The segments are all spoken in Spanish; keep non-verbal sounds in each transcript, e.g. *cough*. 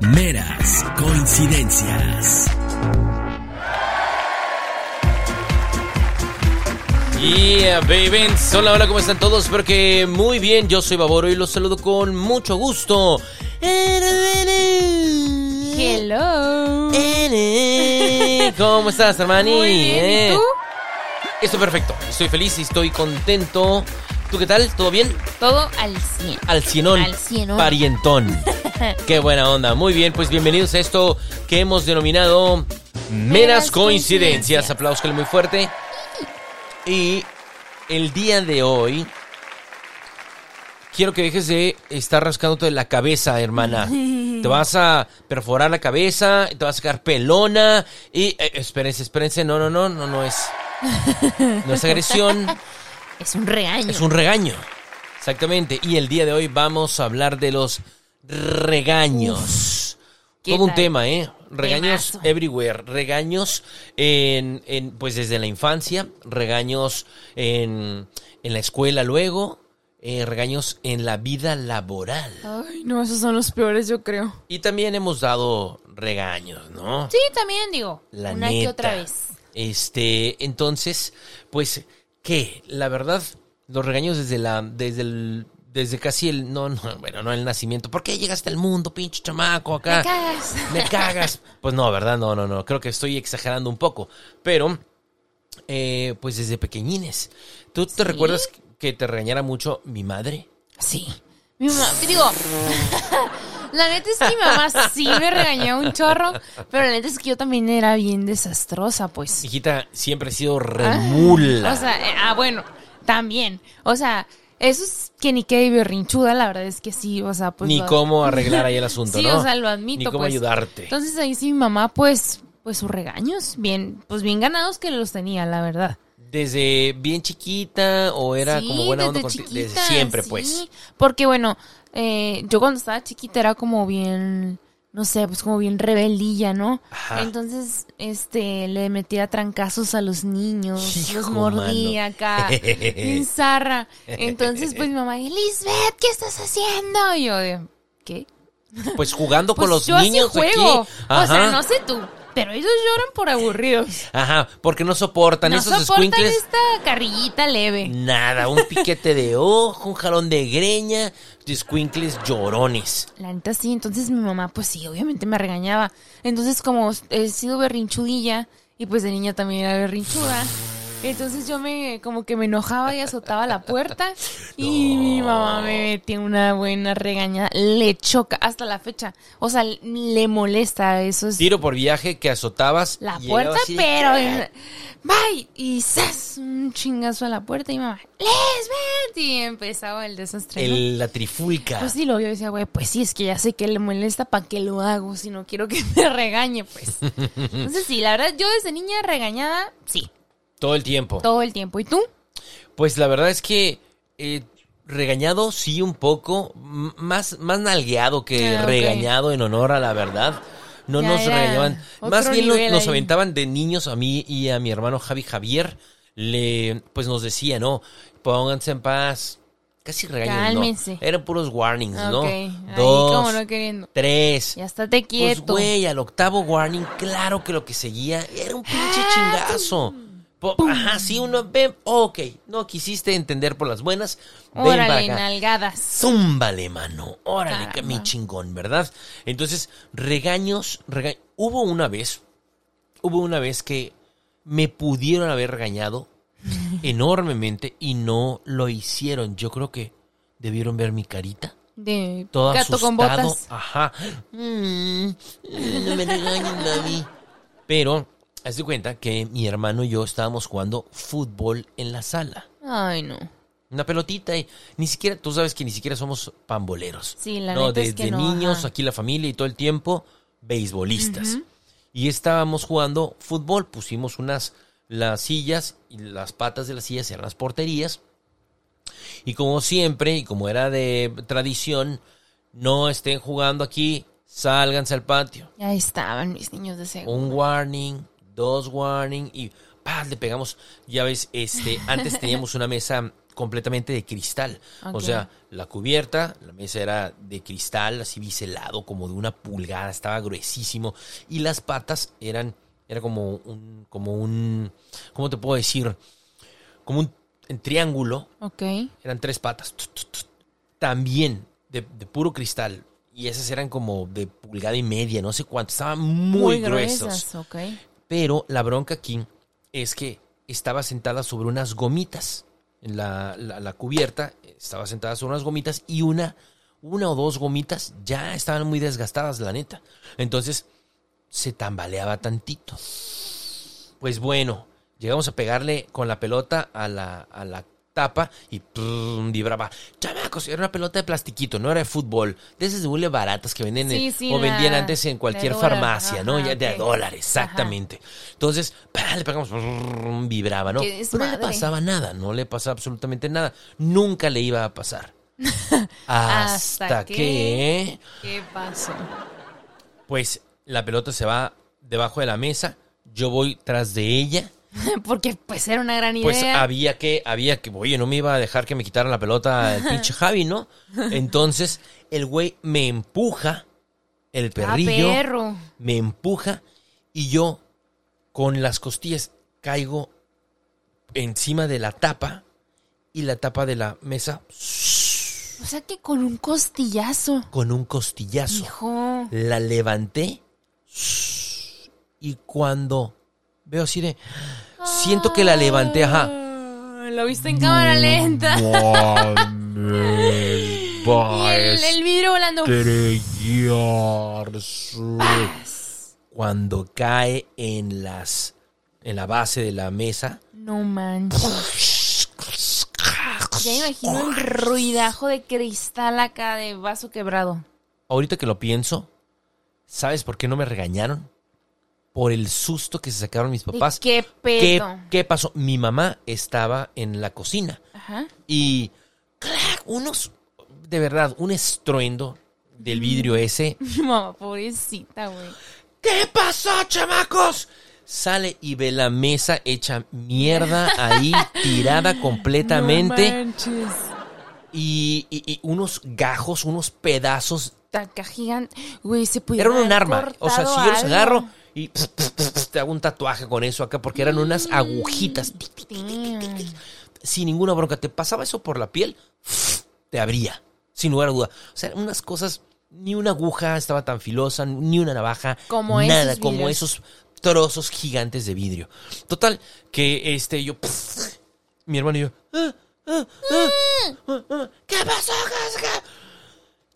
Meras coincidencias. Yeah, baby. Hola, hola, ¿cómo están todos? Espero que muy bien. Yo soy Baboro y los saludo con mucho gusto. Hello. *laughs* ¿Cómo estás, hermani? Muy bien, ¿y Eh, tú? Estoy perfecto. Estoy feliz y estoy contento. ¿Tú qué tal? ¿Todo bien? Todo al 100. Al cienón. Al cienón. Parientón. *laughs* Qué buena onda. Muy bien, pues bienvenidos a esto que hemos denominado Meras. Coincidencias. Aplausos muy fuerte. Y el día de hoy quiero que dejes de estar rascándote la cabeza, hermana. *laughs* Te vas a perforar la cabeza, te vas a sacar pelona y eh, espérense, espérense, no, no, no, no, no es no es agresión, *laughs* Es un regaño. es un regaño. Exactamente. Y el día de hoy vamos a hablar de los regaños. ¿qué Todo un tema, ¿eh? Regaños Temazo. everywhere. Regaños en, en, pues desde la infancia, regaños en, en la escuela luego, eh, regaños en la vida laboral. Ay, no, esos son los peores, yo creo. Y también hemos dado regaños, ¿no? Sí, también digo. La una neta. que otra vez. Este, entonces, pues, ¿qué? La verdad, los regaños desde la, desde el, desde casi el, no, no, bueno, no el nacimiento. ¿Por qué llegaste al mundo, pinche chamaco, acá? Me cagas. Me cagas. Pues no, ¿verdad? No, no, no. Creo que estoy exagerando un poco. Pero, eh, pues desde pequeñines. ¿Tú te ¿Sí? recuerdas que te regañara mucho mi madre? Sí. Mi mamá, digo, la neta es que mi mamá sí me regañó un chorro, pero la neta es que yo también era bien desastrosa, pues. Hijita, siempre he sido remula. O sea, eh, ah, bueno, también. O sea, eso es que ni quede berrinchuda, la verdad es que sí, o sea, pues. Ni lo- cómo *laughs* arreglar ahí el asunto, Sí, ¿no? o sea, lo admito. Ni cómo pues. ayudarte. Entonces ahí sí mi mamá, pues, pues sus regaños, bien, pues bien ganados que los tenía, la verdad. ¿Desde bien chiquita o era Sí, como buena onda desde contigo? Desde chiquita, siempre, sí. pues. Porque bueno, eh, yo cuando estaba chiquita era como bien, no sé, pues como bien rebeldilla, ¿no? Ajá. Entonces, este, le metía trancazos a los niños, *laughs* Hijo, los mordía mano. acá, *laughs* en zarra. Entonces, pues mi mamá, Elizabeth, ¿qué estás haciendo? Y yo ¿qué? Pues jugando Pues con los yo así niños juego. aquí. O sea, no sé tú, pero ellos lloran por aburridos. Ajá, porque no soportan No esos soportan squinkles. esta carrillita leve. Nada, un piquete de ojo, un jalón de greña, squinkles llorones. La neta sí, entonces mi mamá pues sí, obviamente me regañaba. Entonces como he sido berrinchudilla y pues de niña también era berrinchuda. Entonces yo me como que me enojaba y azotaba la puerta *laughs* y mi mamá me metía una buena regañada. Le choca hasta la fecha. O sea, le molesta eso es Tiro por viaje que azotabas. la puerta, así pero bye y ¡zas! un chingazo a la puerta y mi mamá, Lisbeth y empezaba el desastre. El, la trifulca. Pues sí, lo vio y decía, güey, pues sí, es que ya sé que le molesta, ¿para qué lo hago? Si no quiero que *laughs* me regañe, pues. *laughs* Entonces sí, la verdad, yo desde niña regañada, sí, Todo el tiempo. todo el tiempo. ¿Y tú? Pues la verdad es que eh, regañado sí un poco, m- más, más nalgueado que Ah, regañado en honor a la verdad. No Ya nos regañaban, otro más bien nos ahí. aventaban de niños a mí y a mi hermano Javi Javier. Le, pues nos decía, ¿no? Pónganse en paz. Casi Cálmense. no. Eran puros warnings, ¿no? Dos, no queriendo. tres. Ya estate Pues, quieto. güey, al octavo warning, claro que lo que seguía era un pinche chingazo. Ajá, sí, uno ve, ok, no quisiste entender por las buenas, Órale, nalgadas. Zúmbale, mano. Órale, que mi chingón, ¿verdad? Entonces, regaños, rega- hubo una vez, hubo una vez que me pudieron haber regañado *laughs* enormemente y no lo hicieron. Yo creo que debieron ver mi carita De todo gato asustado. con botas. Ajá. Mm, no me regañen, mami. Pero, haz de cuenta que mi hermano y yo estábamos jugando fútbol en la sala. Ay, no. Una pelotita y ni siquiera, tú sabes que ni siquiera somos pamboleros. Sí, la no, neta es desde que no, niños, ajá. aquí la familia y todo el tiempo, beisbolistas. Y estábamos jugando fútbol, pusimos unas las sillas y las patas de las sillas eran las porterías. Y como siempre, y como era de tradición, no estén jugando aquí, sálganse al patio. Ya estaban mis niños de seguro. Un warning, dos warning y ¡pah! le pegamos. Ya ves, este, *laughs* antes teníamos una mesa completamente de cristal. O sea, la cubierta, la mesa era de cristal, así biselado, como de una pulgada, estaba gruesísimo. Y las patas eran, era como un, como un, ¿cómo te puedo decir? Como un en triángulo, Ok. eran tres patas. También de, de puro cristal. Y esas eran como de pulgada y media, no sé cuánto. Estaban muy, gruesos. gruesas. Pero la bronca aquí es que estaba sentada sobre unas gomitas. En la, la- cubierta estaba sentada sobre unas gomitas y una, una o dos gomitas ya estaban muy desgastadas, la neta. Entonces se tambaleaba tantito. Pues bueno, llegamos a pegarle con la pelota a la, a la tapa y vibraba. Chamacos, era una pelota de plastiquito, no era de fútbol. De esas de hule baratas que venden en- Sí, sí, o vendían la- antes en cualquier dólar, farmacia, ¿no? ajá, Ya de a ok. dólares, exactamente. Entonces, *laughs* le pegamos, brrr, vibraba, ¿no? Pero no le pasaba nada, no le pasaba absolutamente nada. Nunca le iba a pasar. *laughs* Hasta, Hasta que- ¿Qué pasó? pues, la pelota se va debajo de la mesa, yo voy tras de ella. *laughs* Porque pues era una gran idea. Pues había que, había que, oye, no me iba a dejar que me quitaran la pelota el *laughs* pinche Javi, ¿no? Entonces, el güey me empuja, el Ah, perrillo, perro. me empuja y yo con las costillas caigo encima de la tapa y la tapa de la mesa O sea que con un costillazo. con un costillazo. Hijo. La levanté y cuando veo así de... Siento que la levanté, ajá. Ah, Lo viste en cámara lenta. *laughs* y el, el vidrio volando. Cuando cae en las... En la base de la mesa. No manches. Ya imagino el ruidajo de cristal acá de vaso quebrado. Ahorita que lo pienso, ¿sabes por qué no me regañaron? Por el susto que se sacaron mis ¿De papás. qué ¿Qué, pedo? qué pasó? Mi mamá estaba en la cocina Ajá. y ¡clac! unos, de verdad, un estruendo del vidrio ese. Mi *laughs* mamá, pobrecita, güey. ¿Qué pasó, chamacos? Sale y ve la mesa hecha mierda ahí, *laughs* tirada completamente. No manches. y, y- y unos gajos, unos pedazos Taca gigante. Güey, se pudiera Era un arma. O sea, si yo los algo. agarro y te hago un tatuaje con eso acá, porque eran unas agujitas. Sin ninguna bronca. Te pasaba eso por la piel, te abría. Sin lugar a duda. O sea, unas cosas. Ni una aguja estaba tan filosa, ni una navaja. Como nada, esos como esos trozos gigantes de vidrio. Total, que este, yo. mi hermano y yo. "Ah, ah, ah, ah, ah, ¿Qué pasó?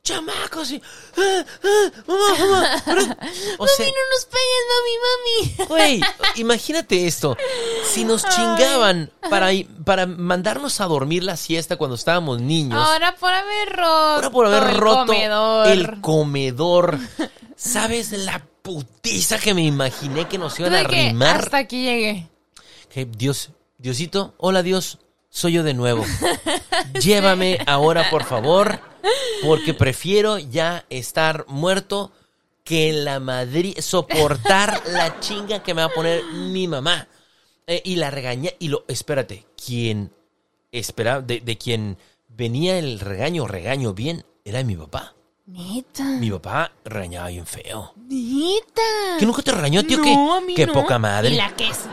Chamacos y. ah, ah, mamá, mamá, pero- *laughs* O sea, Mami, no nos pegues, mami, mami. *laughs* güey, imagínate esto. Si nos chingaban para, para mandarnos a dormir la siesta cuando estábamos niños. Ahora por haber roto. Ahora por haber el roto comedor. el comedor. *laughs* ¿Sabes la putiza que me imaginé que nos iban a arrimar? Hasta aquí llegué. Que Dios, Diosito, hola Dios, soy yo de nuevo. Llévame ahora, por favor, porque *gasps* prefiero ya estar muerto que la Madrid soportar *laughs* la chinga que me va a poner mi mamá. Eh, y la regaña, y lo, espérate, quien esperaba, de, de quien venía el regaño, regaño bien, era mi papá. Neta. Mi papá regañaba bien feo. Neta. ¿Que nunca te regañó, tío? No, ¿Qué, a mí qué no. poca madre. Y la queso.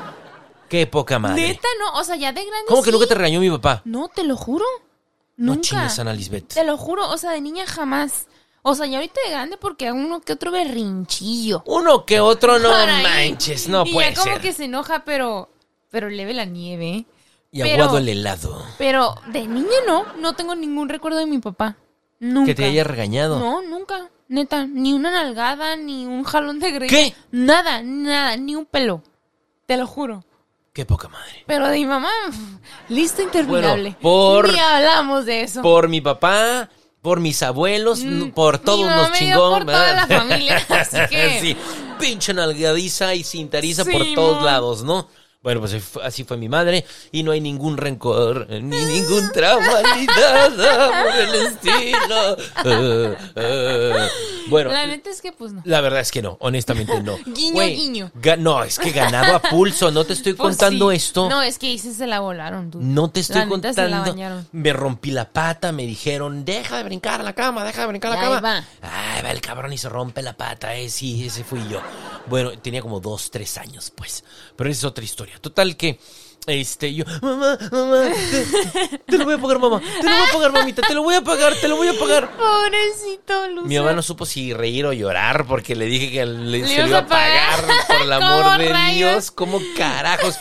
Qué poca madre. Neta, no. O sea, ya de grande. ¿Cómo que nunca te regañó mi papá? No, te lo juro. No Nunca. chingues, Ana Lisbeth. Te lo juro. O sea, de niña jamás. O sea, ya ahorita de grande porque uno que otro berrinchillo. Uno que otro, no manches, no y puede ya como ser. que se enoja, pero. Pero leve la nieve. Y pero- aguado el helado. Pero de niña no. No tengo ningún recuerdo de mi papá. Nunca. Que te haya regañado. No, nunca. Neta. Ni una nalgada, ni un jalón de greña. ¿Qué? Nada, nada. Ni un pelo. Te lo juro. Qué poca madre. Pero de mi mamá, *laughs* lista interminable. Bueno, por- Ni hablamos de eso. Por mi papá, por mis abuelos, Mm, por todos los chingón. por toda la familia, así *laughs* que- sí, pinche nalgadiza y cintariza por Sí, todos mon. lados, ¿no? Bueno, pues así fue- mi madre y no hay ningún rencor ni ningún trauma ni nada por el estilo. Eh, eh. Bueno, La neta es que, pues no. la verdad es que no, honestamente no. *laughs* Guiño, ga- no, es que ganado a pulso, no te estoy *laughs* Pues contando sí. esto. No, es que dices se la volaron, tú. No te estoy La neta se la contando. bañaron. Me rompí la pata, me dijeron, deja de brincar a la cama, deja de brincar a la Y ahí cama. va. Ay, va el cabrón y se rompe la pata, eh, sí, ese fui yo. Bueno, tenía como dos, tres años, pues. Pero esa es otra historia. Total que, este, yo, mamá, mamá, te, te lo voy a pagar, mamá, te lo voy a pagar, mamita, te lo voy a pagar, te lo voy a pagar. Pobrecito, Luz. Mi mamá no supo si reír o llorar porque le dije que le, ¿Le se lo iba a pagar por el *laughs* amor ¿Cómo de rayos? Dios. ¿Cómo carajos?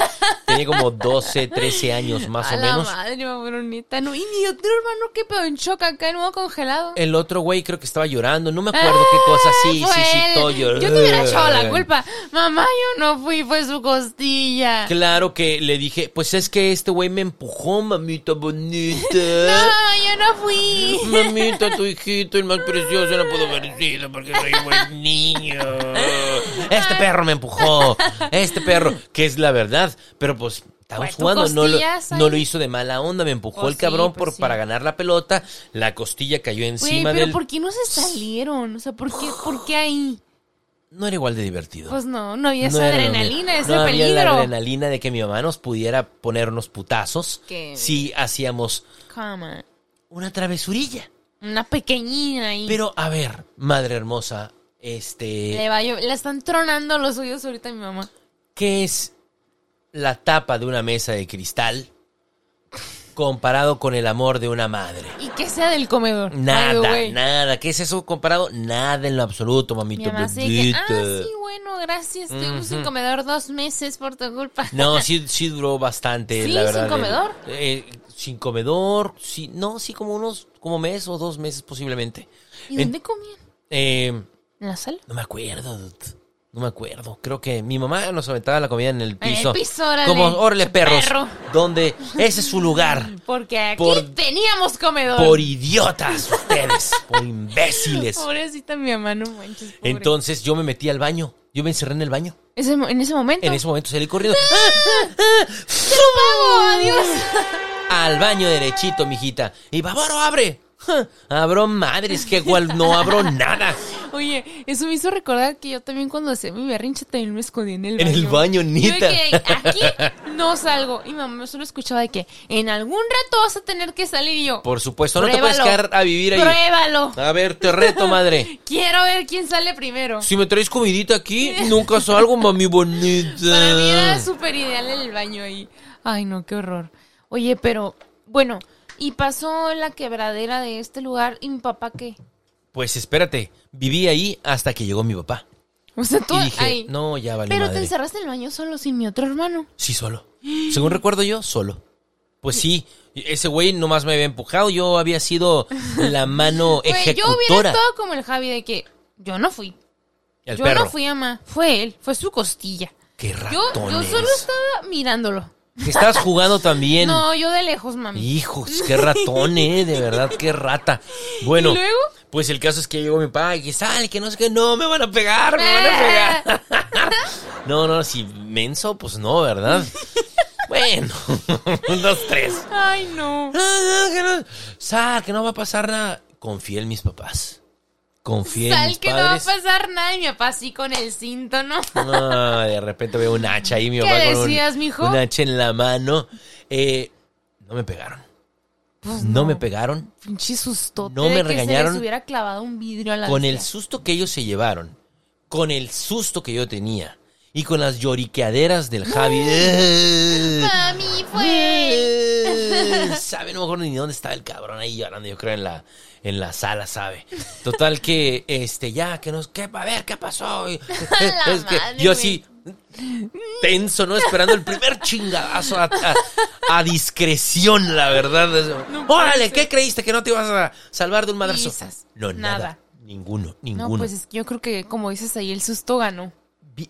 Tenía como 12, 13 años más a o la menos. madre, neta. No, y mi otro hermano, qué pedo en shock acá, en modo congelado. El otro güey creo que estaba llorando, no me acuerdo qué cosa. Sí, Ah, sí, sí, él. todo llorando. Yo te hubiera echado la culpa. Mamá, yo no fui, fue su costilla. Claro que le dije, pues es que este güey me empujó, mamita *laughs* No, bonita. mamá, yo no fui. *laughs* Mamita, tu hijito, el más precioso, no pudo haber sido porque soy buen niño. *laughs* Este perro me empujó. Este perro, que es la verdad. Pero pues, estábamos Fue tu jugando. No lo, no hizo de mala onda. Me empujó Pues el cabrón sí, pues por, sí. para ganar la pelota. La costilla cayó encima pero del. ¿por qué no se salieron? O sea, ¿por qué, ¿por qué ahí? No era igual de divertido. Pues no, no había No esa adrenalina, ese no había la adrenalina de que mi mamá nos pudiera poner unos putazos Qué si hacíamos una travesurilla. Una pequeñina ahí. Pero, a ver, madre hermosa, este... Le, va, yo- le están tronando los oídos ahorita a mi mamá. ¿Qué es la tapa de una mesa de cristal comparado con el amor de una madre? Y que sea del comedor. Nada, nada. ¿Qué es eso comparado? Nada en lo absoluto, Mi mamito. mamá se que, ah, sí, bueno, gracias. Estuvimos sin comedor dos meses por tu culpa. No, sí, sí duró bastante, ¿Sí? la verdad. ¿Sin comedor? Eh, sin comedor, sí, no, sí, como unos, como mes o dos meses posiblemente. ¿Y dónde comían? eh, ¿En la sala? no me acuerdo, dude. no me acuerdo. Creo que mi mamá nos aventaba la comida en el En piso. el piso, órale. Como, órale, perros. Perro. Donde ese es su lugar. *laughs* Porque aquí Por- teníamos comedor. Por idiotas ustedes, por imbéciles. *laughs* Pobrecita mi mamá, no manches. pobre. Entonces yo me metí al baño. Yo me encerré en el baño. Ese- en ese momento. En ese momento salí corriendo. ¡Pago! ¡Adiós! *laughs* Al baño derechito, mijita. Y Bavaro, abre. Abro madres, que igual no abro nada. Oye, eso me hizo recordar que yo también cuando hacía mi berrinche también me escondí en el En baño. el baño, Yo de neta. que aquí no salgo. Y mamá solo escuchaba de que en algún rato vas a tener que salir y yo. Por supuesto, no te puedes quedar a vivir ahí. Pruébalo. A ver, te reto, madre. *laughs* Quiero ver quién sale primero. Si me traes comidita aquí, *laughs* nunca salgo, mami bonita. Para mí era súper ideal el baño ahí. Ay, no, qué horror. Oye, pero, bueno, y pasó la quebradera de este lugar y mi papá qué. Pues espérate, viví ahí hasta que llegó mi papá. O sea, tú Y dije, ahí. no, ya valió pero te encerraste en el baño solo sin mi otro hermano. Sí, solo. Según recuerdo yo, solo. Pues sí, ese güey nomás me había empujado, yo había sido la mano *laughs* Güey, yo hubiera ejecutora. estado como el Javi de que yo no fui. El yo perro. no fui ama. Fue él, fue su costilla. Qué Yo, ratón yo solo estaba mirándolo. Que Estabas jugando también. No, yo de lejos, mami. Hijos, qué ratón, eh, de verdad, qué rata. *laughs* Bueno, ¿Y luego? pues el caso es que llegó mi papá y que sale, que no sé qué, no, me van a pegar, me van a pegar. *laughs* No, no, si menso, pues no, ¿verdad? *laughs* Bueno, un, dos, tres. Ay, no. No, no, que no, sa, que no va a pasar nada. Confié en mis papás. Confié en mis que no va a pasar nada y mi papá así con el cinto, ¿no? No, de repente veo un hacha ahí, mi ¿Qué papá con un- decías, mijo? un hacha en la mano. Eh, no me pegaron. Pues no. me pegaron. Pinche sustote No de me que regañaron. se les hubiera clavado un vidrio a la Con el susto que ellos se llevaron, con el susto que yo tenía y con las lloriqueaderas del Javi. Mami, fue. *laughs* Sabe, no me acuerdo ni dónde estaba el cabrón ahí llorando, yo creo en la, en la sala, sabe. Total que, este, ya, que nos, que, a ver, ¿qué pasó? Y- *laughs* La *laughs* es que madre, yo así, tenso, ¿no? Esperando el primer chingadazo a, a- a discreción, la verdad. No Órale. ¿qué creíste? ¿Que no te ibas a salvar de un madrazo? No, nada. Nada. Ninguno, No, ninguno. pues es que yo creo que, como dices ahí, el susto ganó.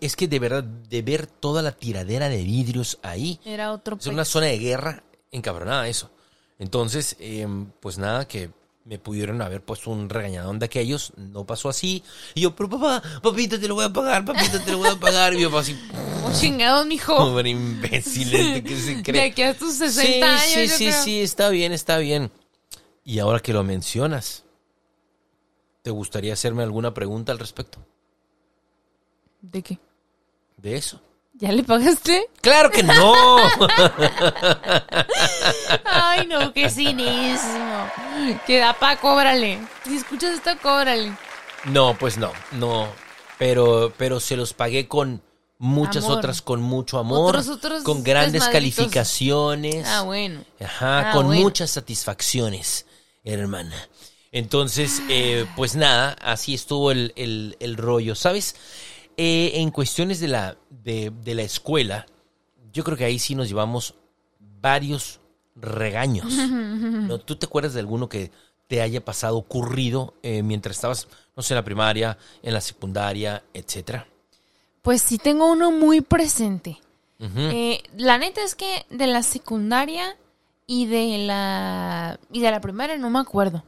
Es que de verdad, de ver toda la tiradera de vidrios ahí, Era otro es una zona de guerra encabronada eso. Entonces, em, pues nada, que me pudieron haber puesto un regañadón de aquellos, no pasó así. Y yo, pero papá, papita, te lo voy a pagar, papita, te lo voy a pagar. Y yo, así, *laughs* Oh, chingado, mijo. *laughs* pobre imbécil, este que se De cree. aquí a tus 60 Sí, años. sí, yo sí, creo. sí, está bien, está bien. Y ahora que lo mencionas, ¿te gustaría hacerme alguna pregunta al respecto ¿De qué? de eso? ¿Ya le pagaste? ¡Claro que no! Ay, no, qué cinismo. Que da pa, cóbrale. Si escuchas esto, cóbrale. No, pues no, no. Pero, pero se los pagué con muchas Amor. otras, con mucho amor, Otros- otros con grandes calificaciones. Ah, bueno. Ajá, Ah, con bueno. muchas satisfacciones, hermana. Entonces, eh, pues nada, así estuvo el, el- el rollo, ¿sabes? Eh, en cuestiones de la, de, de la escuela, yo creo que ahí sí nos llevamos varios regaños. *laughs* ¿no? ¿Tú te acuerdas de alguno que te haya pasado, ocurrido eh, mientras estabas, no sé, en la primaria, en la secundaria, etcétera? Pues sí tengo uno muy presente. Eh, la neta es que de la secundaria y de la y de la primaria no me acuerdo.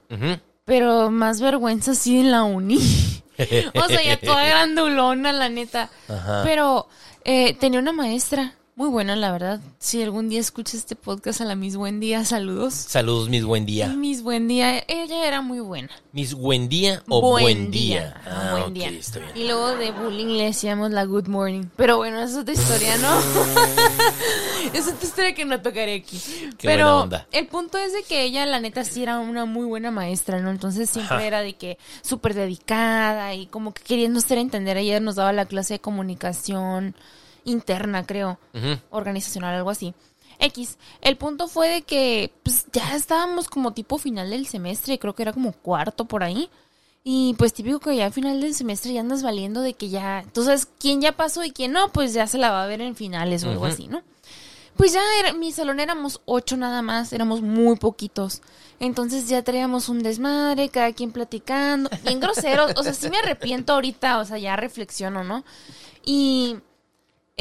Pero más vergüenza sí en la uni. *laughs* *laughs* o sea, ya toda grandulona, la neta. Ajá. Pero eh, tenía una maestra muy buena, la verdad. Si algún día escuchas este podcast a la Miss Buen Día, saludos. Saludos, Miss Buen Día. Miss Buen Día, ella era muy buena. ¿Miss Buen Día o Buen, Día? Ajá, Ah, buen ok, día. está bien. Y luego de bullying le decíamos la good morning. Pero bueno, esa es otra historia, ¿no? *laughs* es otra historia que no tocaré aquí. Qué Pero onda. el punto es de que ella, la neta, sí era una muy buena maestra, ¿no? Entonces siempre Ajá. era de que súper dedicada y como que queriendo hacer entender. Ella nos daba la clase de comunicación interna, creo organizacional, algo así. X. El punto fue de que pues, ya estábamos como tipo final del semestre, creo que era como cuarto por ahí. Y pues típico que ya al final del semestre ya andas valiendo de que ya, entonces quién ya pasó y quién no, pues ya se la va a ver en finales o algo así, ¿no? Pues ya era, mi salón éramos ocho nada más, éramos muy poquitos. Entonces ya traíamos un desmadre, cada quien platicando, bien *laughs* groseros, o sea, sí me arrepiento ahorita, o sea, ya reflexiono, ¿no? Y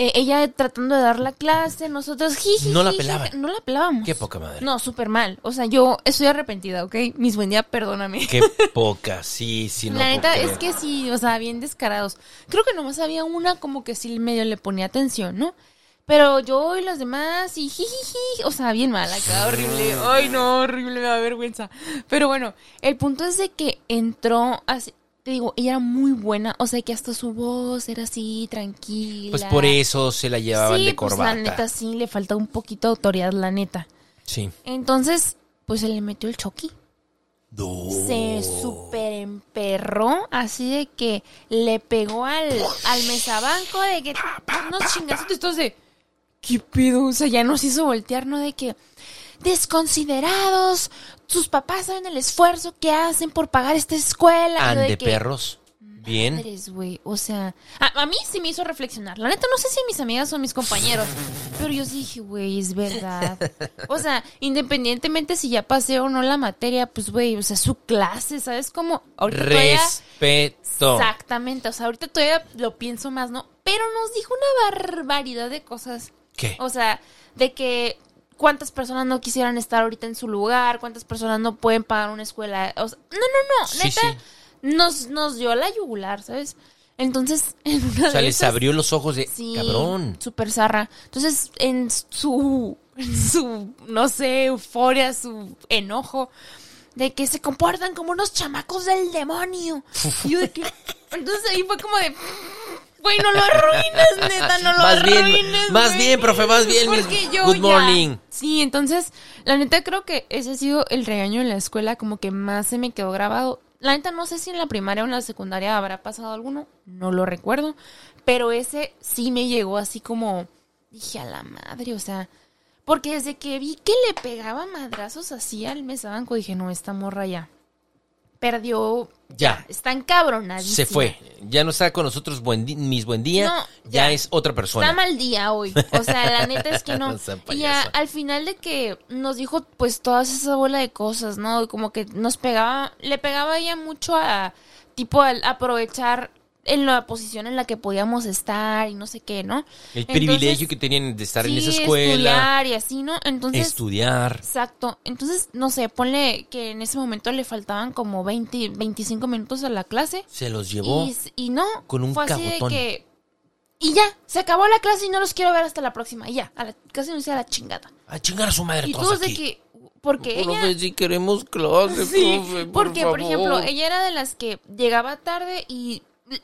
eh, ella tratando de dar la clase, nosotros jiji, No la pelaban. No la pelábamos. Qué poca madre. No, súper mal. O sea, yo estoy arrepentida, ¿ok? Mis buen día, perdóname. Qué *laughs* poca, sí, sí, no. la neta es que sí, o sea, bien descarados. Creo que nomás había una como que sí medio le ponía atención, ¿no? Pero yo y los demás y jijiji, o sea, bien mal, acá horrible. Ay, no, horrible, me da vergüenza. Pero bueno, el punto es de que entró así, te digo, ella era muy buena, o sea, que hasta su voz era así, tranquila. Pues por eso se la llevaban sí, de pues corbata. la neta sí, le falta un poquito de autoridad, la neta. Sí. Entonces, pues se le metió el choqui. No. Se super emperró, así de que le pegó al, al mesabanco de que unos chingacitos de ¿qué pedo? O sea, ya nos hizo voltear, ¿no? De que desconsiderados, sus papás saben el esfuerzo que hacen por pagar esta escuela. Ande de que, perros. Bien. Madres, güey. O sea, a, a mí sí me hizo reflexionar. La neta, no sé si mis amigas o mis compañeros, pero yo sí dije, güey, es verdad. O sea, independientemente si ya pasé o no la materia, pues, güey, o sea, su clase, ¿sabes cómo? Ahorita todavía- Respeto. Exactamente, o sea, ahorita todavía lo pienso más, ¿no? Pero nos dijo una barbaridad de cosas. ¿Qué? O sea, de que cuántas personas no quisieran estar ahorita en su lugar, cuántas personas no pueden pagar una escuela. O sea, no, no, no, Sí, neta, sí. Nos, nos dio la yugular, ¿sabes? Entonces, *laughs* en una O sea, de les esas- abrió los ojos de Sí, cabrón. Super zarra. Entonces, en su, en su, no sé, euforia, su enojo, de que se comportan como unos chamacos del demonio. Y yo de que, entonces ahí fue como de, güey, no lo arruines, neta, *laughs* no lo Más bien, arruines. más güey". bien, profe, más bien, miss. Porque yo Good ya- morning. Sí, entonces, la neta creo que ese ha sido el regaño en la escuela, como que más se me quedó grabado. La neta no sé si en la primaria o en la secundaria habrá pasado alguno, no lo recuerdo, pero ese sí me llegó así como, dije a la madre, o sea, porque desde que vi que le pegaba madrazos así al mesabanco, dije, no, esta morra ya perdió, Ya. está encabronadísima. Se fue. Ya no está con nosotros buen mis buen día. No, ya. ya. es otra persona. Está mal día hoy. O sea, la neta es que no. *laughs* Y a- al final de que nos dijo pues todas esa bola de cosas, ¿no? Como que nos pegaba, le pegaba ella mucho a tipo al aprovechar en la posición en la que podíamos estar y no sé qué, ¿no? El Entonces, privilegio que tenían de estar en esa escuela, estudiar y así, ¿no? Entonces, estudiar. Exacto. Entonces, no sé, ponle que en ese momento le faltaban como 20, 25 minutos a la clase. Se los llevó. Y, y no, con un fue así de cabotón. que... Y ya, se acabó la clase y no los quiero ver hasta la próxima. Y ya, a la, casi no sea la chingada. A chingar a su madre Y todos todos de aquí. que... Porque ella... Profe, si queremos clase, *laughs* Sí, profe, por porque, por, ejemplo, ella era de las que llegaba tarde y,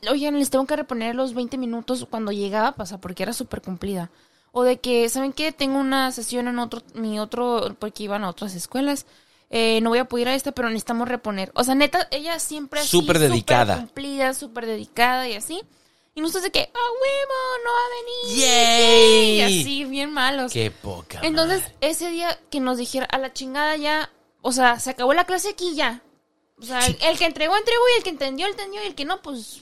oigan, les tengo que reponer los 20 minutos cuando llegaba, pasa, porque era súper cumplida. O de que, ¿saben qué? Tengo una sesión en otro, mi otro, porque iban a otras escuelas. Eh, no voy a poder ir a esta, pero necesitamos reponer. O sea, neta, ella siempre así, Súper dedicada. cumplida, súper dedicada y así. Y nosotros de que, ¡ah, huevo! ¡No va a venir! ¡Yay! Y así, bien malos. Qué poca. Entonces, madre. ese día que nos dijera a la chingada ya, o sea, se acabó la clase aquí ya. O sea, el, el que entregó, entregó y el que entendió, entendió y el que no, pues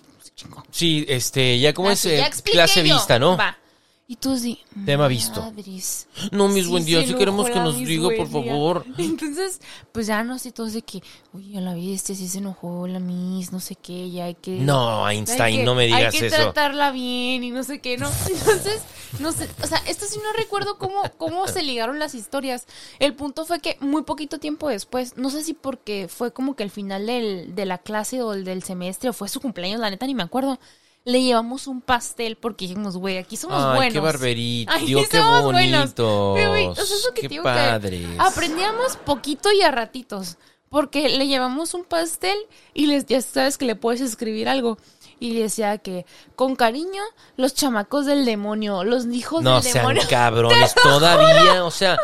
Sí, este, ya como es Así, eh, ya expliqué clase yo. vista, ¿no? Va. Y tú sí. Tema visto. madres. *gasps* No, mis Sí, buen días, se si queremos que nos diga, por favor. *laughs* Entonces, pues ya no sé, todos de que, oye, a la viste, sí se enojó la Miss, no sé qué, ya hay que... No, hay Einstein, que- no me digas Hay que eso. tratarla bien y no sé qué, ¿no? *laughs* Entonces, no sé, o sea, esto sí no recuerdo cómo, cómo se ligaron las historias. El punto fue que muy poquito tiempo después, no sé si porque fue como que el final del, de la clase o el del semestre o fue su cumpleaños, la neta ni me acuerdo. Le llevamos un pastel porque dijimos, güey, aquí somos Ay, buenos. qué barberito, Ay, qué somos buenos. bonitos. Pero, güey, eso que Qué digo padres. que aprendíamos poquito y a ratitos. Porque le llevamos un pastel y les, ya sabes que le puedes escribir algo. Y le decía que, con cariño, los chamacos del demonio, los hijos No del sean demonio. *laughs* cabrones todavía, o sea,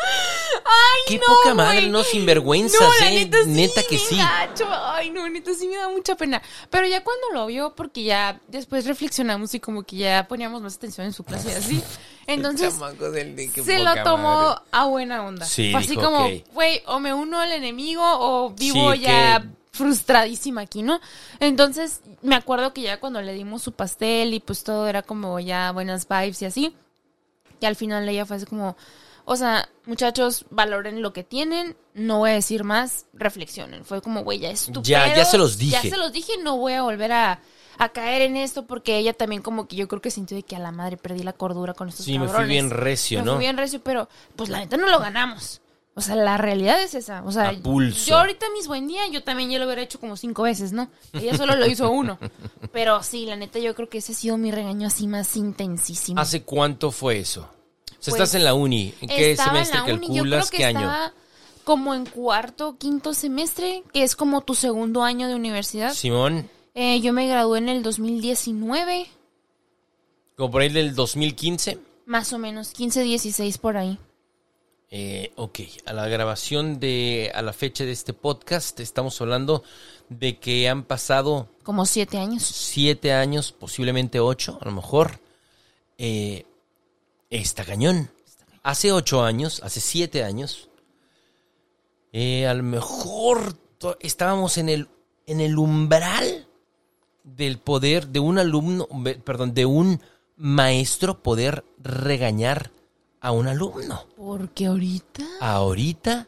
qué no, poca madre, no sinvergüenzas, No, eh, neta sí, neta que sí. gacho. Ay, no, neta sí me da mucha pena. Pero ya cuando lo vio, porque ya después reflexionamos y como que ya poníamos más atención en su clase y así. *laughs* Entonces, del de se lo tomó madre. a buena onda. Sí, Fue así dijo, como, güey, o me uno al enemigo o vivo Sí, ya que- frustradísima aquí, ¿no? Entonces, me acuerdo que ya cuando le dimos su pastel y pues todo era como ya buenas vibes y así, y al final ella fue así como, o sea, muchachos, valoren lo que tienen, no voy a decir más, reflexionen. Fue como, güey, ya es tu Ya- ya se los dije. Ya se los dije, no voy a volver a, a caer en esto porque ella también como que yo creo que sintió de que a la madre perdí la cordura con estos Sí, me fui bien recio, Me ¿no? fui bien recio, pero pues la neta no lo ganamos. O sea, la realidad es esa. O sea, yo ahorita mis buen día, yo también ya lo hubiera hecho como cinco veces, ¿no? Ella solo lo hizo uno. *laughs* Pero sí, la neta, yo creo que ese ha sido mi regaño así más intensísimo. ¿Hace cuánto fue eso? O sea, Pues, estás en la uni, ¿en qué Estaba en semestre la uni, yo calculas? creo que ¿Qué año? estaba como en cuarto, quinto semestre, que es como tu segundo año de universidad. Simón, Eh, yo me gradué en el 2019, como por ahí del 2015. más o menos, 15, 16 por ahí. Eh, ok, a la grabación de, a la fecha de este podcast, estamos hablando de que han pasado Como siete años. siete años, posiblemente ocho, a lo mejor. Eh, está cañón. Hace ocho años, hace siete años, eh, a lo mejor estábamos en el, en el umbral del poder de un alumno, perdón, de un maestro poder regañar a un alumno. Porque ahorita... Ahorita,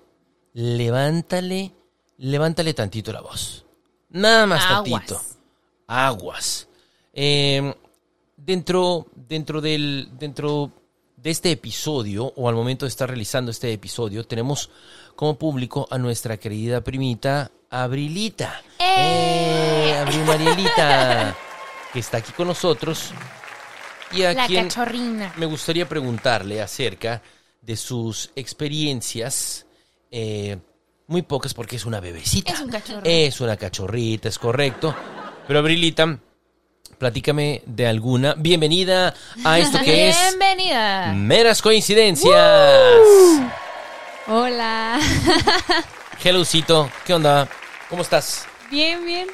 levántale, levántale tantito la voz. Nada más Aguas. tantito. Aguas. Eh, dentro, dentro del, dentro de este episodio, o al momento de estar realizando este episodio, tenemos como público a nuestra querida primita Abrilita. ¡Eh! Abril Marielita, que está aquí con nosotros. Y a La quien cachorrina. me gustaría preguntarle acerca de sus experiencias, eh, muy pocas porque es una bebecita. Es un cachorro. Es una cachorrita, es correcto. Pero Abrilita, platícame de alguna. Bienvenida a esto que es Bienvenida. Meras Coincidencias. Hola. *laughs* Hellocito, ¿qué onda? ¿Cómo estás? Bien, bien.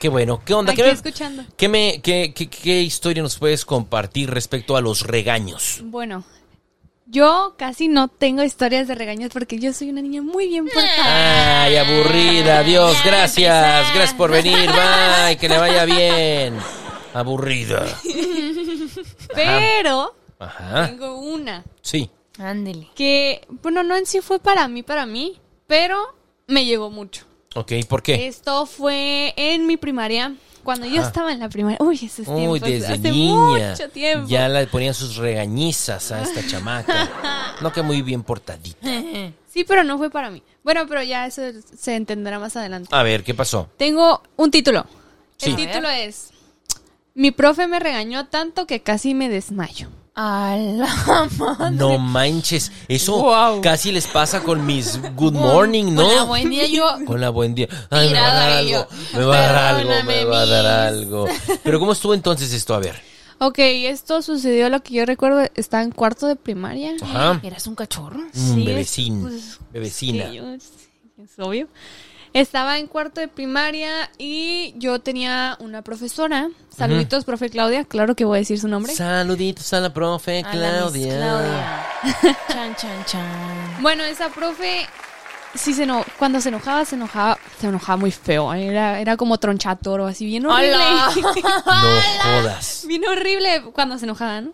Qué bueno, ¿qué onda? Aquí ¿Qué, me- escuchando. qué me, qué, qué- qué historia nos puedes compartir respecto a los regaños? Bueno, yo casi no tengo historias de regaños porque yo soy una niña muy bien portada. Ay, aburrida, Dios, gracias. Gracias por venir, bye, que le vaya bien. Aburrida. *laughs* Pero Ajá. tengo una Sí. Ándele. que, bueno, no en sí fue para mí, para mí, pero me llegó mucho. Ok, ¿por qué? Esto fue en mi primaria, cuando yo estaba en la primaria. Uy, esos Uy, tiempos, desde hace niña. mucho tiempo. Ya le ponían sus regañizas a esta chamaca. *laughs* No que muy bien portadita. *laughs* Sí, pero no fue para mí. Bueno, pero ya eso se entenderá más adelante. A ver, ¿qué pasó? Tengo un título. Sí. El título es Mi profe me regañó tanto que casi me desmayo. A la *laughs* madre. No manches, eso casi les pasa con mis good morning, ¿no? Con la buen día yo. *laughs* Con la buen día. Ay, me va a dar algo. Me va a dar algo, me va a dar algo. Pero ¿cómo estuvo entonces esto? A ver. Ok, esto sucedió, lo que yo recuerdo, estaba en cuarto de primaria. Ajá. Eras un cachorro. Mm, Sí, bebecín. pues, Bebecina. Sí, yo- sí, es obvio. Estaba en cuarto de primaria y yo tenía una profesora. Saluditos, profe Claudia. Claro que voy a decir su nombre. Saluditos a la profe A la Miss Claudia. Claudia. *laughs* Chan, chan, chan. Bueno, esa profe, sí se eno- cuando se enojaba, se enojaba, se enojaba muy feo. Era, era como tronchatoro, así bien horrible. ¡Hala! *laughs* No *laughs* jodas. bien horrible cuando se enojaba, ¿no?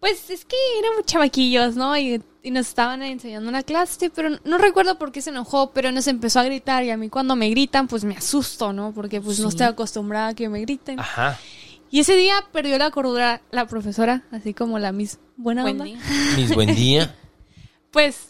Pues es que éramos chavaquillos, ¿no? Y, y nos estaban enseñando una clase, pero no recuerdo por qué se enojó, pero nos empezó a gritar y a mí cuando me gritan, pues me asusto, ¿no? Porque pues no estoy acostumbrada a que me griten. Ajá. Y ese día perdió la cordura la profesora, así como la mis buena Buen onda. día. *laughs* Mis buen día. Pues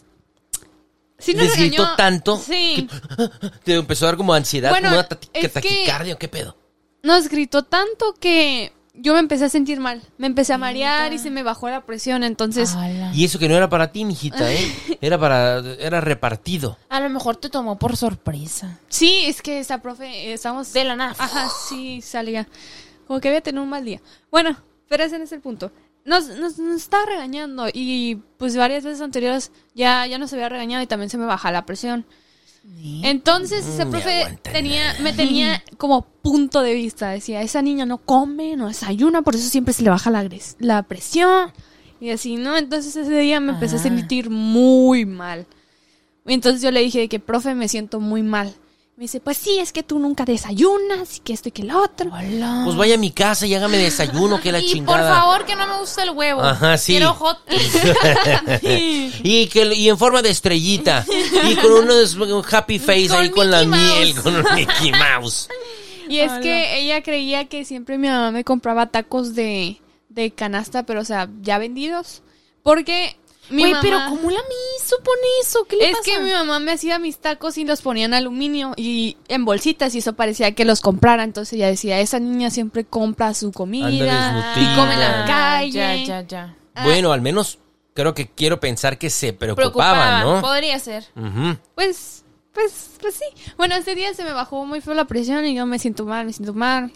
sí nos ¿Les gritó tanto? Sí. *laughs* Te empezó a dar como ansiedad, Bueno, como una tati- es que- taquicardia, ¿o ¿qué pedo? Nos gritó tanto que yo me empecé a sentir mal. Me empecé a marear y se me bajó la presión, entonces Ala. Y eso que no era para ti, mijita, ¿eh? *laughs* Era para, era repartido. A lo mejor te tomó por sorpresa. Sí, es que esa profe, estamos... De la nada. Ajá, sí, salía. Como que había tenido un mal día. Bueno, pero ese no es el punto. Nos, nos, nos estaba regañando y pues varias veces anteriores ya, ya nos había regañado y también se me baja la presión. Entonces ese Mm, profe tenía, me tenía como punto de vista. Decía, esa niña no come, no desayuna, por eso siempre se le baja la, la presión. Y así, ¿no? Entonces ese día me empecé a Ah. sentir muy mal. Y entonces yo le dije que, profe, me siento muy mal. Me dice, pues sí, es que tú nunca desayunas y que esto y que lo otro. Hola. Pues vaya a mi casa y hágame desayuno, que la y chingada. por favor, que no me gusta el huevo. Ajá, sí. Quiero hot *laughs* y que y en forma de estrellita y con unos un happy face Con ahí con la miel con un Mickey Mouse. Y es que ella creía que siempre mi mamá me compraba tacos de, de canasta, pero o sea, ya vendidos. Porque Güey, mamá... pero ¿cómo la hizo pone eso? ¿Qué le Es pasa? que mi mamá me hacía mis tacos y los ponía en aluminio y en bolsitas y eso parecía que los comprara. Entonces ella decía, esa niña siempre compra su comida Anda y come en la calle. Ya, ya, ya. Ah. Bueno, al menos creo que quiero pensar que se preocupaba, Preocupaba. ¿no? Podría ser. Pues, pues, pues sí. Bueno, ese día se me bajó muy feo la presión y yo me siento mal, me siento mal.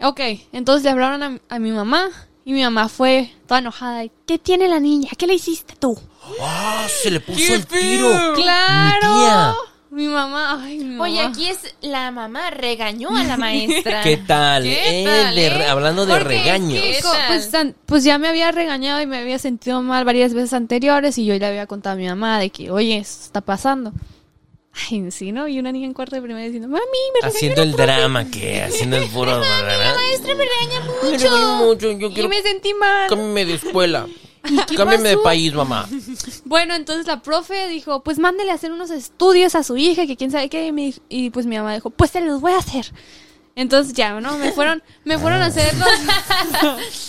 Ok, entonces le hablaron a, a mi mamá y mi mamá fue toda enojada. ¿Qué tiene la niña? ¿Qué le hiciste tú? ¡Ah! se le puso el tiro. ¡Claro! Mi tía. Mi mamá, ay, mi Oye, mamá. aquí es la mamá regañó a la *laughs* maestra. ¿Qué tal? ¿Qué eh? tal, De- eh? Hablando de es regaños. pues, tan- pues ya me había regañado y me había sentido mal varias veces anteriores y yo le había contado a mi mamá de que, oye, esto está pasando. *laughs* Ay, sí, ¿no? Y una niña en cuarto de primaria diciendo, mami, me Haciendo la el profe". drama, ¿qué? *laughs* Haciendo el puro drama. maestra me regaña Me regañó mucho, yo Y quiero me sentí mal. cámbiame de escuela. *laughs* Cámbiame de país, mamá. Bueno, entonces la profe dijo, pues mándele a hacer unos estudios a su hija, que quién sabe qué. Y, me dijo- y pues mi mamá dijo, pues se los voy a hacer. Entonces ya, ¿no? Me fueron, me fueron a hacer los... *laughs*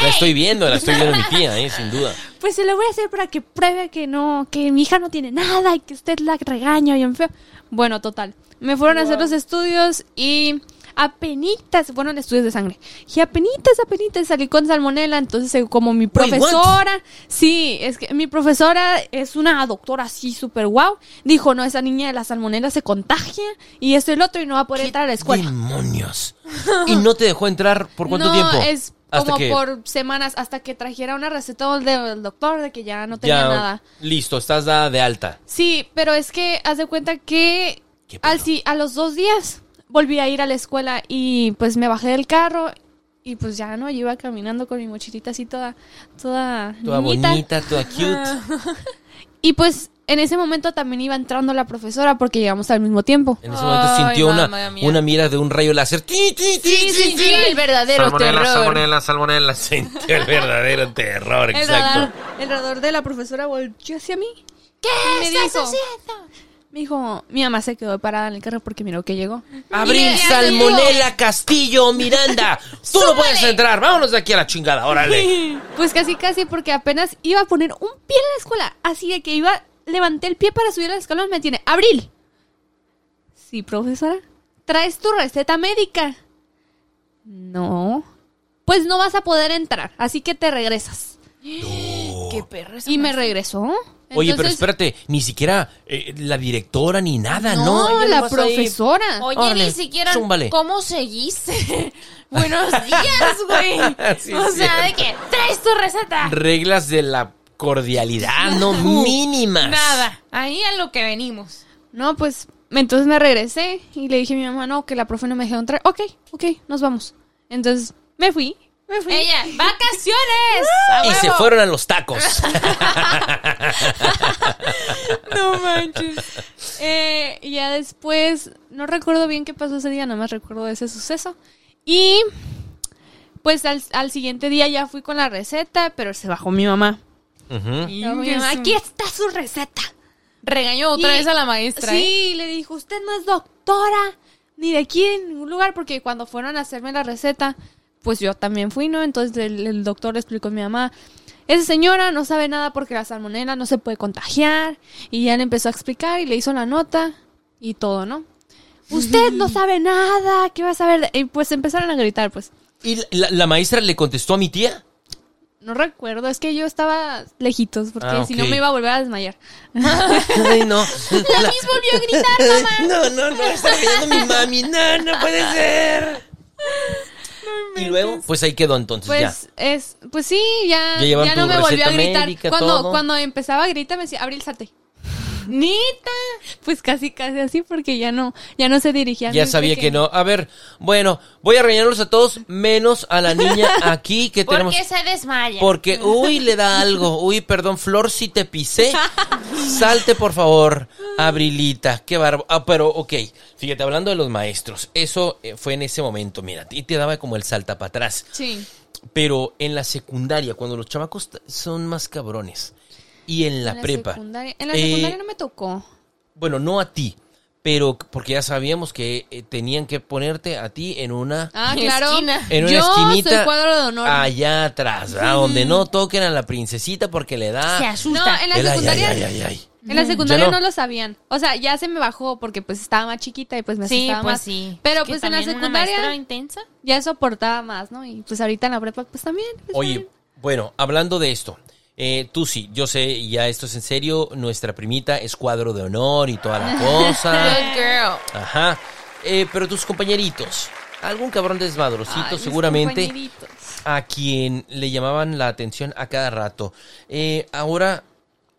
La estoy viendo, la estoy viendo a mi tía, ¿eh? sin duda. Pues se lo voy a hacer para que pruebe que no, que mi hija no tiene nada y que usted la regaña bien feo. Bueno, total. Me fueron a hacer los estudios y apenitas, fueron estudios de sangre. Y apenitas, apenitas salí con salmonela. Entonces, eh, como mi Wait, profesora, sí, es que mi profesora es una doctora así súper guau. Dijo, no, esa niña de la salmonela se contagia y esto y el otro y no va a poder entrar a la escuela. ¡Demonios! ¿Y no te dejó entrar por cuánto no, tiempo? es como que por semanas hasta que trajera una receta del doctor de que ya no tenía ya, nada. listo, estás dada de alta. Sí, pero es que haz de cuenta que al, sí, a los dos días volví a ir a la escuela y pues me bajé del carro y pues ya no, yo iba caminando con mi mochilita así toda, toda, Toda niñita. bonita, toda cute. Y pues en ese momento también iba entrando la profesora porque llegamos al mismo tiempo. En ese momento Ay, sintió una, una mira de un rayo láser. ¡Ti, ti, ti, Sí, sí, sí, el verdadero Salmonela, terror. salmonela, salmonela. Sintió el verdadero terror, El exacto. radar, el radar de la profesora volvió hacia mí. ¿Qué Me estás dijo, haciendo? Me dijo, mi mamá se quedó parada en el carro porque miró que llegó. Abril Salmonela Castillo Miranda. *laughs* Tú no puedes entrar. Vámonos de aquí a la chingada. Órale. *laughs* Pues casi, casi, porque apenas iba a poner un pie en la escuela. Así de que iba, levanté el pie para subir a la escalón, me tiene, Abril. Sí, profesora. ¿Traes tu receta médica? No. Pues no vas a poder entrar, así que te regresas. *gasps* Qué perro esa Y me regresó. Oye, pero Entonces- espérate, ni siquiera eh, la directora ni nada, ¿no? No, la nomás ahí- profesora. Oye, Órale, ni siquiera zúmbale. cómo seguiste. *laughs* Buenos días, güey. *laughs* Sí, o es sea, de que traes tu receta. Reglas de la cordialidad, no mínimas. Nada. Ahí a lo que venimos. No, pues entonces me regresé y le dije a mi mamá, no, que la profe no me dejó entrar. Ok, ok, nos vamos. Entonces me fui, me fui. Ella, vacaciones. *laughs* Y se fueron a los tacos. *laughs* No manches. Eh, y ya después, no recuerdo bien qué pasó ese día, nada más recuerdo ese suceso. Y pues al, al siguiente día ya fui con la receta, pero se bajó mi mamá. Bajó mi mamá, Aquí está su receta. Regañó otra Y- vez a la maestra. ¿eh? Sí, le dijo, usted no es doctora, ni de aquí en ningún lugar, porque cuando fueron a hacerme la receta, pues yo también fui, ¿no? Entonces el, el doctor le explicó a mi mamá, esa señora no sabe nada porque la salmonela no se puede contagiar, y ya le empezó a explicar y le hizo la nota y todo, ¿no? Usted no sabe nada, ¿qué va a saber? Y pues empezaron a gritar, pues. ¿Y la, la maestra le contestó a mi tía? No recuerdo, es que yo estaba lejitos, porque Ah, si no me iba a volver a desmayar. *laughs* Ay, no. *laughs* La Miss volvió a gritar, mamá. *laughs* No, no, no, está mi mami. No, no puede ser. Y luego, pues ahí quedó entonces Pues ya. es, pues sí, ya, Ya no me volvió a gritar. médica, cuando, todo. cuando empezaba a gritar me decía, Abril, salte. Nita. Pues casi, casi así porque ya no, ya no se dirigía a Ya sabía porque- que no. A ver, bueno, voy a regañarlos a todos, menos a la niña *laughs* aquí que ¿Por tenemos. qué se desmaya? Porque, uy, le da algo. Uy, perdón, Flor, si te pisé. *laughs* Salte, por favor, Abrilita. Qué bárbaro. Ah, pero, ok. Fíjate, hablando de los maestros. Eso eh, fue en ese momento, mira. Y te daba como el salta para atrás. Sí. Pero en la secundaria, cuando los chamacos son más cabrones. Y en la, en prepa. secundaria- en la eh, secundaria no me tocó. Bueno, no a ti. Pero porque ya sabíamos que eh, tenían que ponerte a ti en una Ah, claro. esquina. en una Yo esquinita soy cuadro de honor. allá atrás, ¿verdad? Donde no toquen a la princesita porque le da Se no, asusta. en la el secundaria, ay, ay, ay, ay. en la secundaria no. no. lo sabían. O sea, ya se me bajó porque pues estaba más chiquita y pues me Sí, asustaba pues más. sí. Pero Es que pues en la una secundaria intensa. ya soportaba más, ¿no? Y pues ahorita en la prepa pues también. pues, Oye, bueno, hablando de esto, eh, tú sí, yo sé, ya esto es en serio, nuestra primita es cuadro de honor y toda la cosa. *laughs* Good girl. Ajá. Eh, pero tus compañeritos, algún cabrón desmadrocito Ay, seguramente a quien le llamaban la atención a cada rato. Eh, ahora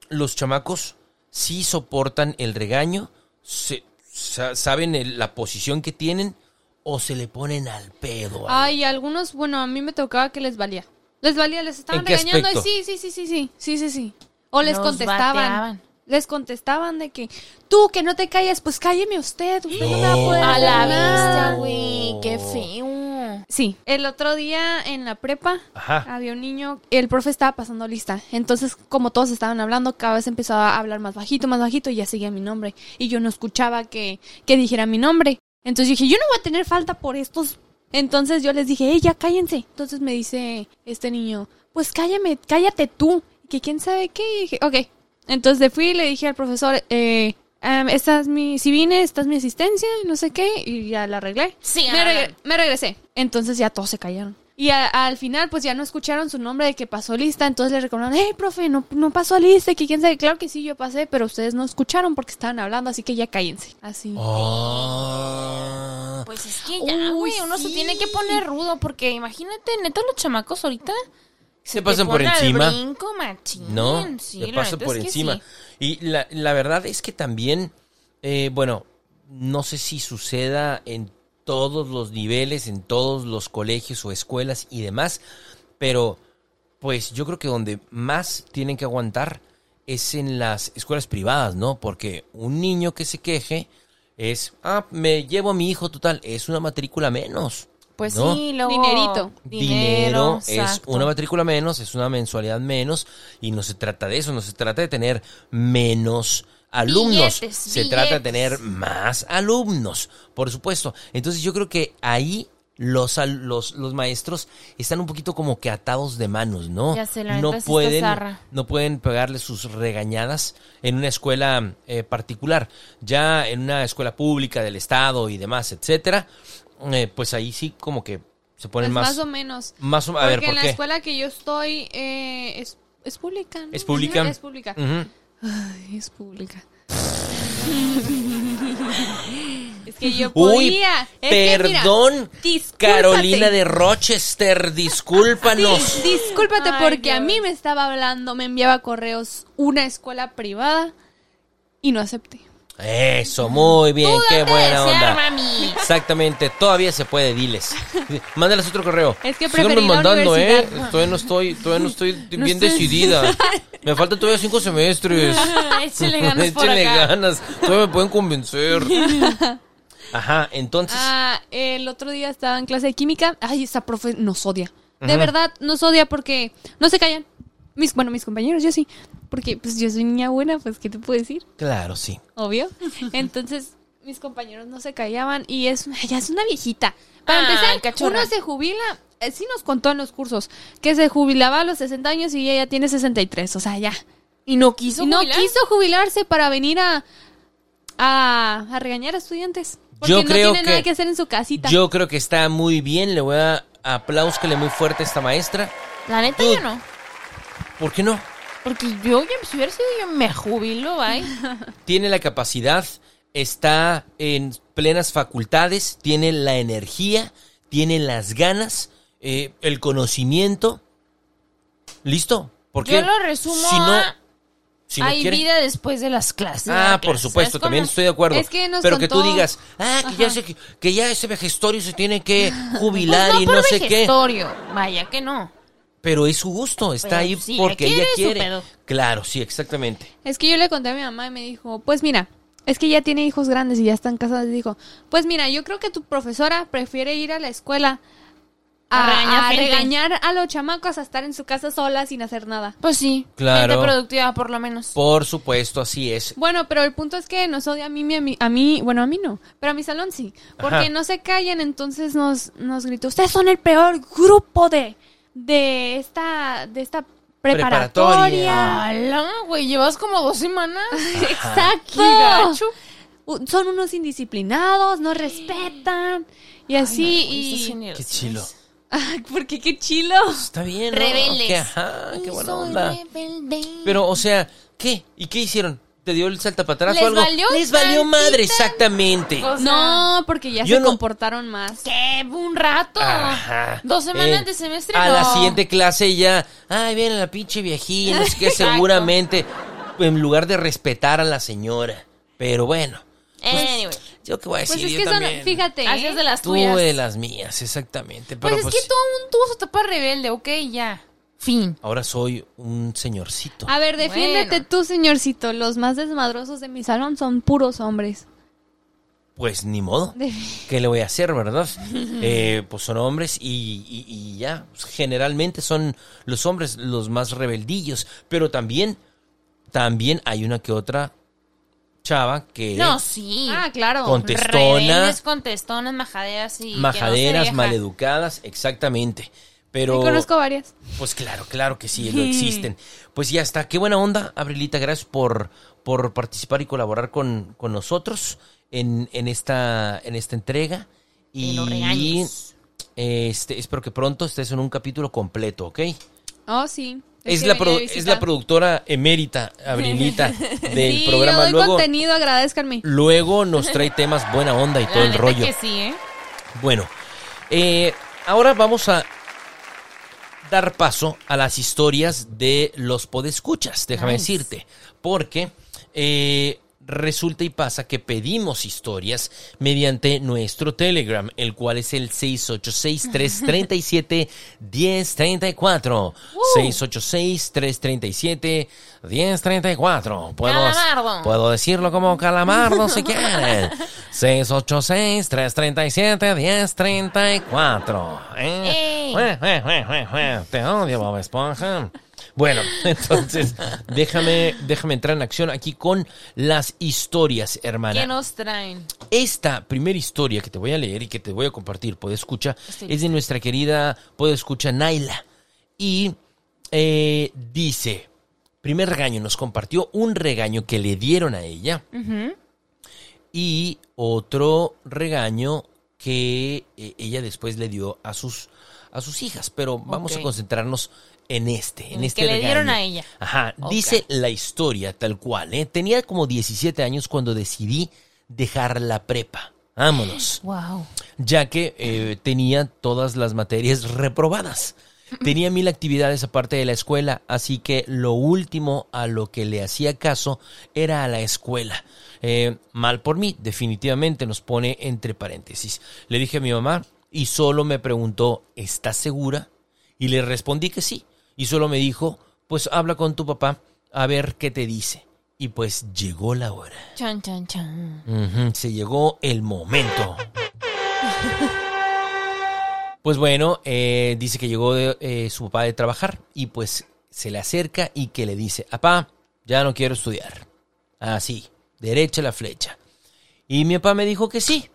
los chamacos sí soportan el regaño, se- sa- saben el- la posición que tienen o se le ponen al pedo. Ay, algunos, bueno, a mí me tocaba que les valía. Les valía, les estaban ¿En qué regañando y sí, sí, sí, sí, sí, sí, sí, sí. O les contestaban. bateaban. Les contestaban de que, tú que no te calles, pues cálleme usted, usted no, me va a poder A la hablar". vista, güey. Qué feo. Sí, el otro día en la prepa Ajá. había un niño, el profe estaba pasando lista, entonces como todos estaban hablando, cada vez empezaba a hablar más bajito, más bajito y ya seguía mi nombre y yo no escuchaba que, que dijera mi nombre. Entonces dije, yo no voy a tener falta por estos. Entonces yo les dije, ey, ya cállense. Entonces me dice este niño, pues cállame, cállate tú. Que quién sabe qué. Y dije, ok. Entonces fui y le dije al profesor, eh, esta es mi, si vine, esta es mi asistencia, no sé qué, y ya la arreglé. Sí, me, me regresé. Entonces ya todos se callaron. Y a- al final, pues ya no escucharon su nombre de que pasó lista. Entonces le recordaron, hey, profe, no, no pasó lista. Que quién sabe, claro que sí, yo pasé, pero ustedes no escucharon porque estaban hablando, así que ya cállense. Así. Ah. Pues es que ya, güey, uno se tiene que poner rudo porque imagínate, neta, los chamacos ahorita Se pasan por encima. brinco, machín. No, sí, la pasan por encima. sí. Y la, la verdad es que también, eh, bueno, no sé si suceda en todos los niveles, en todos los colegios o escuelas y demás, pero pues yo creo que donde más tienen que aguantar es en las escuelas privadas, ¿no? Porque un niño que se queje es, ah, me llevo a mi hijo total, es una matrícula menos. Pues ¿no? sí, luego... Dinerito. dinero, es exacto. una matrícula menos, es una mensualidad menos y no se trata de eso, no se trata de tener menos alumnos. Billetes, Se trata de tener más alumnos, por supuesto. Entonces yo creo que ahí los, al- los, los maestros están un poquito como que atados de manos, ¿no? Ya sé, la no pueden, no pueden pegarle sus regañadas en una escuela eh, particular. Ya en una escuela pública del estado y demás, etcétera, eh, pues ahí sí como que se ponen Pues más, más o menos. más o- a Porque ver, ¿por en la qué? escuela que yo estoy eh, es, es pública. ¿no? ¿Es pública? Es pública. Ay, es pública. *laughs* es que yo Uy, podía. Es que, mira, perdón. Carolina de Rochester, *laughs* discúlpanos. Sí, discúlpate Ay, porque a mí me estaba hablando, me enviaba correos una escuela privada y no acepté. Eso, muy bien, Tú qué buena onda. mami. Exactamente, todavía se puede, diles. Mándales otro correo. Es que preferí la mandando, ¿eh? Todavía no estoy, todavía no estoy bien decidida. *laughs* Me faltan todavía cinco semestres. *laughs* Échale ganas *laughs* Échenle ganas, todavía me pueden convencer. Ajá, entonces, Ah, el otro día estaba en clase de química. Ay, esa profe nos odia. De verdad, nos odia porque no se callan. Mis, bueno, mis compañeros, yo sí. Porque pues yo soy niña buena, pues ¿qué te puedo decir? claro, sí. Obvio. *laughs* Entonces, mis compañeros no se callaban y es *laughs* ella es una viejita. Para Ay, empezar, cachorra. uno se jubila, eh, sí nos contó en los cursos, que se jubilaba a los 60 años y ella ya tiene 63, o sea, ya. Y no quiso Y no jubilar? quiso jubilarse para venir a, a, a regañar a estudiantes. Porque Yo no creo tiene nada que- que hacer en su casita. Yo creo que está muy bien, le voy a aplauscarle muy fuerte a esta maestra. La neta Tú- yo no. ¿Por qué no? Porque yo, ya, si hubiera sido yo, me jubilo, bye. *laughs* tiene la capacidad, está en plenas facultades, tiene la energía, tiene las ganas, eh, el conocimiento. ¿Listo? Porque Yo lo resumo si no, a... si no Hay vida después de las clases. Ah, la por supuesto, ¿sabes también estoy de acuerdo. Es que nos Pero que tú digas, ah, que ya, se, que ya ese vejestorio se tiene que *laughs* Pues jubilar no y por no sé qué. Vaya que no. Pero es su gusto, está Pero ahí si porque ella quiere, su quiere. pedo. Claro, sí, exactamente. Es que yo le conté a mi mamá y me dijo, pues mira, es que ya tiene hijos grandes y ya están casados. Y dijo, pues mira, yo creo que tu profesora prefiere ir a la escuela a, A regañar a gente. regañar a los chamacos a estar en su casa sola sin hacer nada. Pues sí. Claro. Gente productiva, por lo menos. Por supuesto, así es. Bueno, pero el punto es que nos odia a mí, mi- a mí, a mí- bueno, a mí no, pero a mi salón sí, porque Ajá. no se callan, entonces nos, nos gritó, ustedes son el peor grupo de, de esta, de esta Preparatoria. preparatoria. ¡Hala, güey! Llevas como dos semanas. *laughs* Exacto. Son unos indisciplinados, no respetan. Y así, Ay, esas y... Qué chilo. Ay, ¿Por qué qué chilo? Está bien, ¿no? Rebeldes. Que, ajá, qué buena onda. rebelde. Pero, o sea, ¿qué? ¿Y qué hicieron? ¿Te dio el salta para atrás ¿Les o algo? valió Les valió tantita? madre, exactamente. O sea, No, porque ya se no- comportaron más. ¿Qué? Un rato. Ajá. Dos semanas Eh, de semestre. A no. la siguiente clase ya, ay, viene la pinche viejilla, no sé qué, *laughs* Exacto. seguramente, en lugar de respetar a la señora. Pero bueno, Anyway. yo qué voy a Pues decir, es yo que son, también. fíjate, Así ¿eh? es de las Tú tuyas. de las mías, exactamente. Pues es pues, que todo el mundo tuvo su etapa rebelde, ok, ya. Fin. ahora soy un señorcito. A ver, defiéndete Bueno. tú, señorcito. Los más desmadrosos de mi salón son puros hombres. Pues ni modo. ¿Qué le voy a hacer, verdad? *laughs* Eh, pues son hombres y, y- y ya. Pues, Generalmente son los hombres los más rebeldillos. Pero también, también hay una que otra chava que No, sí. Ah, claro. Contestona. Rebeldes, contestonas, majaderas y. que no se majaderas, deja. maleducadas, exactamente. Pero, Sí, conozco varias. pues claro, claro que sí, lo *laughs* existen. Pues ya está. Qué buena onda, Abrilita. Gracias por, por participar y colaborar con, con nosotros en, en, esta, en esta entrega. Y este, espero que pronto estés en un capítulo completo, ¿ok? Oh, sí. Es, la, es la productora emérita, Abrilita, *laughs* del sí, programa. yo doy Luego, contenido, agradezcanme. luego nos trae temas buena onda y *laughs* La todo el rollo. que sí, ¿eh? Bueno, eh, ahora vamos a dar paso a las historias de los podescuchas, déjame Nice. decirte, porque eh, resulta y pasa que pedimos historias mediante nuestro Telegram, el cual es el 686-337-1034. 686-337-1034. Puedo, Calamardo. puedo decirlo como calamardo si quieren. *laughs* 686-337-1034. ¿Eh? Te odio, Bob Esponja. Bueno, *laughs* entonces déjame, déjame entrar en acción aquí con las historias, hermana. ¿Qué nos traen? Esta primera historia que te voy a leer y que te voy a compartir, puede escucha, Estoy es de nuestra querida, puede escucha Naila. Y eh, dice, primer regaño, nos compartió un regaño que le dieron a ella y otro regaño que eh, ella después le dio a sus, a sus hijas. Pero vamos a concentrarnos en este, en El este que le dieron a ella. Ajá, dice la historia tal cual, ¿eh? Tenía como 17 años cuando decidí dejar la prepa. Vámonos *gasps* Wow. ya que eh, tenía todas las materias reprobadas. Tenía mil actividades aparte de la escuela, así que lo último a lo que le hacía caso era a la escuela. Eh, mal por mí, definitivamente nos pone entre paréntesis. Le dije a mi mamá y solo me preguntó, ¿estás segura? Y le respondí que sí. Y solo me dijo, pues habla con tu papá a ver qué te dice. Y pues llegó la hora. Chan, chan, chan. Se llegó el momento. Pues bueno, eh, dice que llegó de, eh, su papá de trabajar y pues se le acerca y que le dice, papá, ya no quiero estudiar. Así, derecha la flecha. Y mi papá me dijo que sí,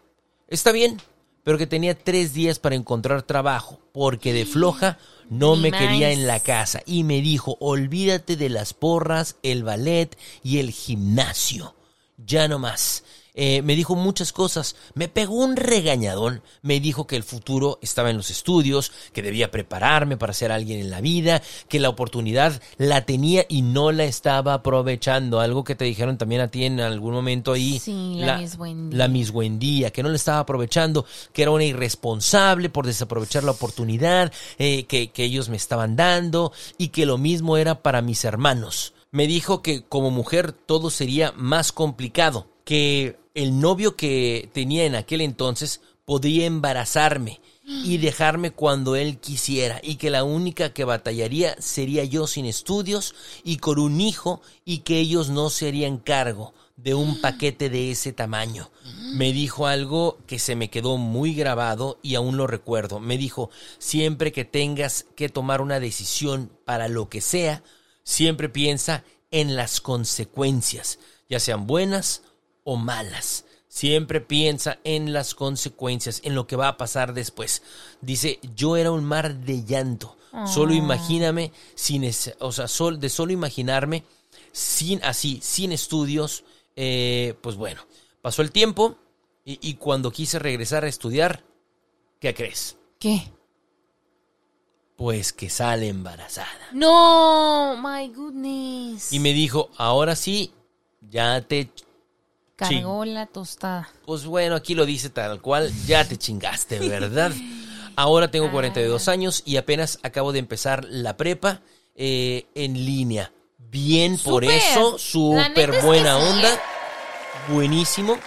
está bien, pero que tenía tres días para encontrar trabajo, porque de floja no me quería en la casa. Y me dijo, olvídate de las porras, el ballet y el gimnasio. Ya no más. Eh, me dijo muchas cosas. Me pegó un regañadón. Me dijo que el futuro estaba en los estudios, que debía prepararme para ser alguien en la vida, que la oportunidad la tenía y no la estaba aprovechando. Algo que te dijeron también a ti en algún momento ahí. Sí, la Miss. La Miss Buendía, que no la estaba aprovechando, que era una irresponsable por desaprovechar la oportunidad eh, que, que ellos me estaban dando y que lo mismo era para mis hermanos. Me dijo que como mujer todo sería más complicado, que el novio que tenía en aquel entonces podría embarazarme y dejarme cuando él quisiera y que la única que batallaría sería yo sin estudios y con un hijo y que ellos no se harían cargo de un paquete de ese tamaño. Me dijo algo que se me quedó muy grabado y aún lo recuerdo. Me dijo, siempre que tengas que tomar una decisión para lo que sea, siempre piensa en las consecuencias, ya sean buenas o malas. Siempre piensa en las consecuencias, en lo que va a pasar después. Dice, yo era un mar de llanto. Solo imagíname, sin es- o sea, sol- de solo imaginarme, sin así, sin estudios, eh, pues bueno, pasó el tiempo y, y cuando quise regresar a estudiar, ¿qué crees? ¿Qué? Pues que sale embarazada. No, my goodness. Y me dijo, ahora sí, ya te Cargó la tostada. Pues bueno, aquí lo dice tal cual, ya te chingaste, ¿verdad? *laughs* Ahora tengo 42 años y apenas acabo de empezar la prepa eh, en línea. Bien por eso, súper es que buena sí, onda, buenísimo.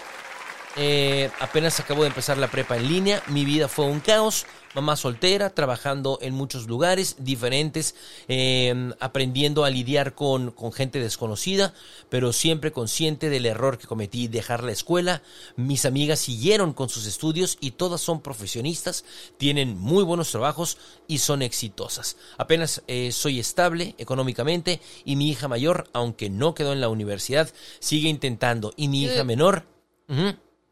Eh, apenas acabo de empezar la prepa en línea, mi vida fue un caos, mamá soltera, trabajando en muchos lugares diferentes, eh, aprendiendo a lidiar con, con gente desconocida, pero siempre consciente del error que cometí, dejar la escuela. Mis amigas siguieron con sus estudios y todas son profesionistas, tienen muy buenos trabajos y son exitosas. Apenas eh, soy estable económicamente y mi hija mayor, aunque no quedó en la universidad, sigue intentando y mi hija menor...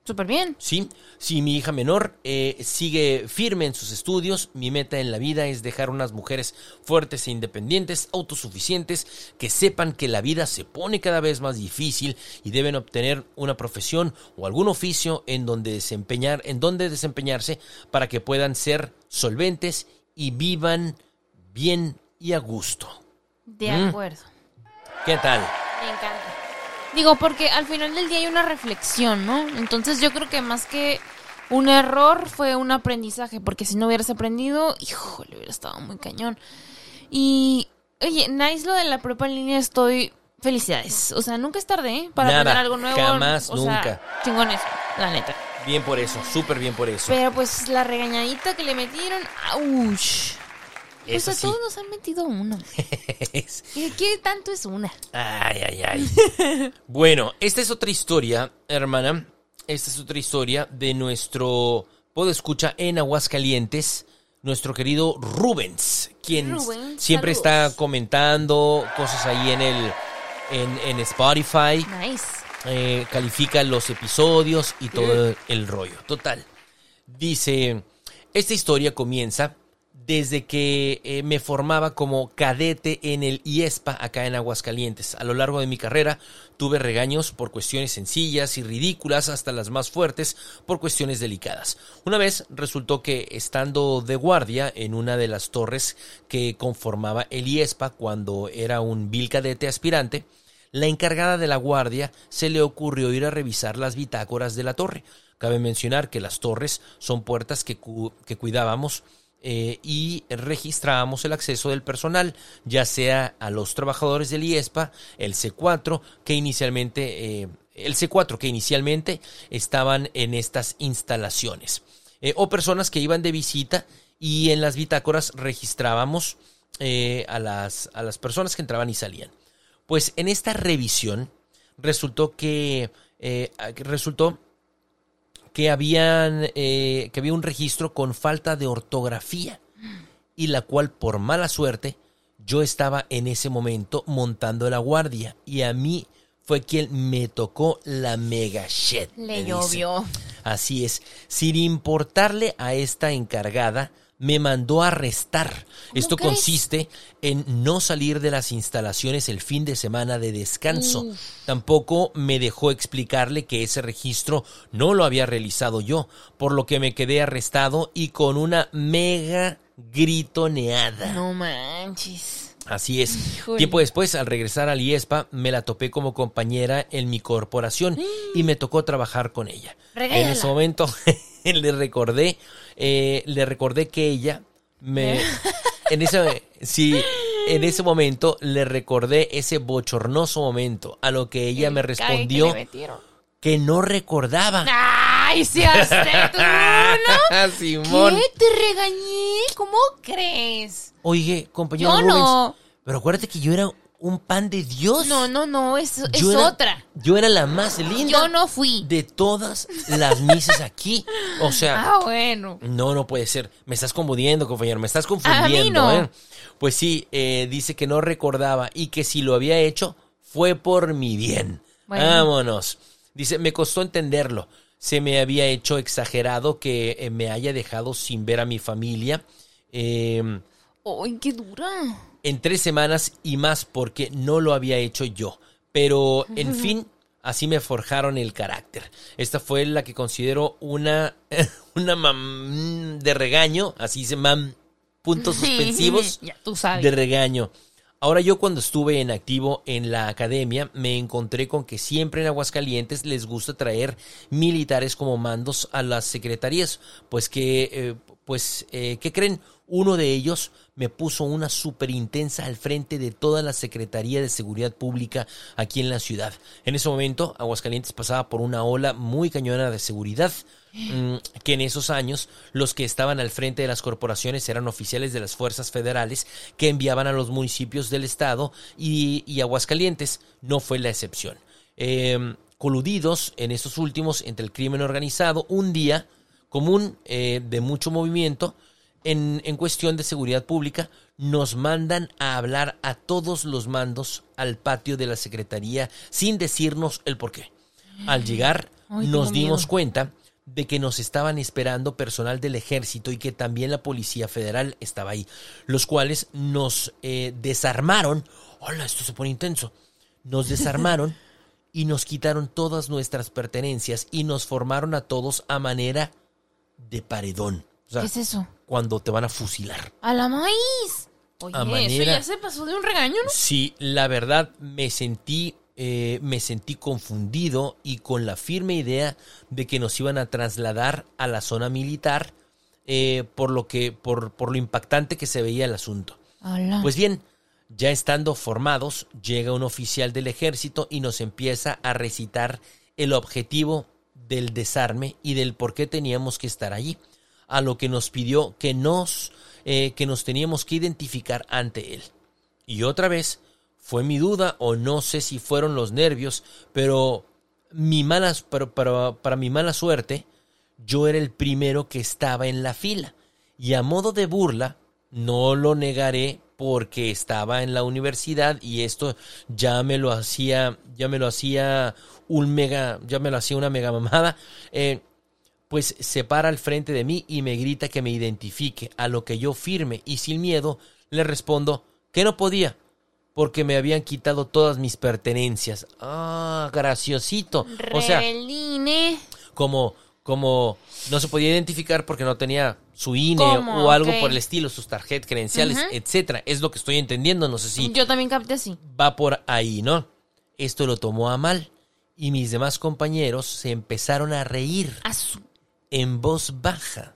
Súper bien. Sí, sí, mi hija menor eh, sigue firme en sus estudios. Mi meta en la vida es dejar unas mujeres fuertes e independientes, autosuficientes, que sepan que la vida se pone cada vez más difícil y deben obtener una profesión o algún oficio en donde desempeñar, en donde desempeñarse para que puedan ser solventes y vivan bien y a gusto. De Mm. acuerdo. ¿Qué tal? Me encanta. Digo, porque al final del día hay una reflexión, ¿no? Entonces yo creo que más que un error fue un aprendizaje, porque si no hubieras aprendido, híjole, hubiera estado muy cañón. Y, oye, nice lo de la prepa en línea, estoy... Felicidades. O sea, nunca es tarde, ¿eh? Para Nada, aprender algo nuevo. jamás, o sea, nunca. chingones, la neta. Bien por eso, súper bien por eso. Pero pues la regañadita que le metieron, ¡auch! Pues Eso a sí. todos nos han metido una. *laughs* ¿Qué, qué tanto es una? Ay, ay, ay. *laughs* bueno, esta es otra historia, hermana. Esta es otra historia de nuestro escucha en Aguascalientes. nuestro querido Rubens, quien siempre saludos. está comentando cosas ahí en el en, en Spotify, Nice. eh, califica los episodios y todo el rollo. Total. Dice, esta historia comienza desde que eh, me formaba como cadete en el IESPA acá en Aguascalientes. A lo largo de mi carrera tuve regaños por cuestiones sencillas y ridículas hasta las más fuertes por cuestiones delicadas. Una vez resultó que estando de guardia en una de las torres que conformaba el IESPA cuando era un vil cadete aspirante, la encargada de la guardia se le ocurrió ir a revisar las bitácoras de la torre. Cabe mencionar que las torres son puertas que, que cuidábamos eh, y registrábamos el acceso del personal, ya sea a los trabajadores del IESPA, el C4, que inicialmente, eh, el C4 que inicialmente estaban en estas instalaciones, eh, o personas que iban de visita y en las bitácoras registrábamos a, las, a las personas que entraban y salían. Pues en esta revisión resultó que resultó que habían eh, que había un registro con falta de ortografía y la cual por mala suerte yo estaba en ese momento montando la guardia y a mí fue quien me tocó la mega shit. Le llovió. Así es, sin importarle a esta encargada, me mandó a arrestar. Esto consiste en no salir de las instalaciones el fin de semana de descanso. Uf. Tampoco me dejó explicarle que ese registro no lo había realizado yo, por lo que me quedé arrestado y con una mega gritoneada. No manches. Así es. Híjole. Tiempo después, al regresar al IESPA, me la topé como compañera en mi corporación y me tocó trabajar con ella. En ese momento *laughs* le recordé, eh, le recordé que ella me, *laughs* en ese, sí, en ese momento le recordé ese bochornoso momento, a lo que ella El me que respondió metieron. que no recordaba. ¡Ay, se hace tú, ¿no? *laughs* Simón. ¿Qué? ¿Te regañé? ¿Cómo crees? Oye, compañero Yo Rubens, no. pero acuérdate que yo era un pan de Dios. No, no, no, es, es Yo era- otra. Yo era la más linda Yo no fui. de todas las mises aquí. O sea, Ah, bueno. no, no puede ser. Me estás confundiendo, compañero. Me estás confundiendo, no. ¿eh? Pues sí, eh, dice que no recordaba y que si lo había hecho fue por mi bien. Bueno. Vámonos. Dice, me costó entenderlo. Se me había hecho exagerado que eh, me haya dejado sin ver a mi familia. Eh, ¡Ay, qué dura! en tres semanas y más porque no lo había hecho yo. Pero, en fin, así me forjaron el carácter. Esta fue la que considero una, *laughs* una mam de regaño, así se mam, puntos suspensivos *laughs* ya tú sabes. de regaño. Ahora yo cuando estuve en activo en la academia me encontré con que siempre en Aguascalientes les gusta traer militares como mandos a las secretarías, pues que, eh, pues, eh, ¿qué creen? Uno de ellos me puso una súper intensa al frente de toda la Secretaría de Seguridad Pública aquí en la ciudad. En ese momento Aguascalientes pasaba por una ola muy cañona de seguridad mm, que en esos años los que estaban al frente de las corporaciones eran oficiales de las fuerzas federales que enviaban a los municipios del estado y, Aguascalientes no fue la excepción. Eh, coludidos en estos últimos entre el crimen organizado, un día común eh, de mucho movimiento en, en cuestión de seguridad pública, nos mandan a hablar a todos los mandos al patio de la Secretaría sin decirnos el por qué. Al llegar, *gasps* Ay, nos dimos miedo. cuenta de que nos estaban esperando personal del ejército y que también la Policía Federal estaba ahí, los cuales nos eh, desarmaron. Hola, esto se pone intenso. Nos *laughs* desarmaron y nos quitaron todas nuestras pertenencias y nos formaron a todos a manera de paredón. O sea, ¿Qué es eso? Cuando te van a fusilar. ¡A la maíz! Oye, A eso ya se pasó de un regaño, ¿no? Sí, la verdad me sentí, eh, me sentí confundido y con la firme idea de que nos iban a trasladar a la zona militar, eh, por lo que, por, por lo impactante que se veía el asunto. Pues bien, ya estando formados, llega un oficial del ejército y nos empieza a recitar el objetivo del desarme y del por qué teníamos que estar allí, a lo que nos pidió que nos, eh, que nos teníamos que identificar ante él. Y otra vez, fue mi duda o no sé si fueron los nervios, pero mi mala, pero- pero- para mi mala suerte, yo era el primero que estaba en la fila. Y a modo de burla, no lo negaré porque estaba en la universidad y esto ya me lo hacía, ya me lo hacía un mega, ya me lo hacía una mega mamada. eh, pues se para al frente de mí y me grita que me identifique, a lo que yo firme y sin miedo le respondo que no podía, porque me habían quitado todas mis pertenencias. Ah, graciosito. O sea, Rebeline. como, como no se podía identificar porque no tenía su INE ¿Cómo? o algo por el estilo, sus tarjetas, credenciales, etcétera. Es lo que estoy entendiendo, no sé si Yo también capté así. va por ahí, ¿no? Esto lo tomó a mal y mis demás compañeros se empezaron a reír A su- en voz baja.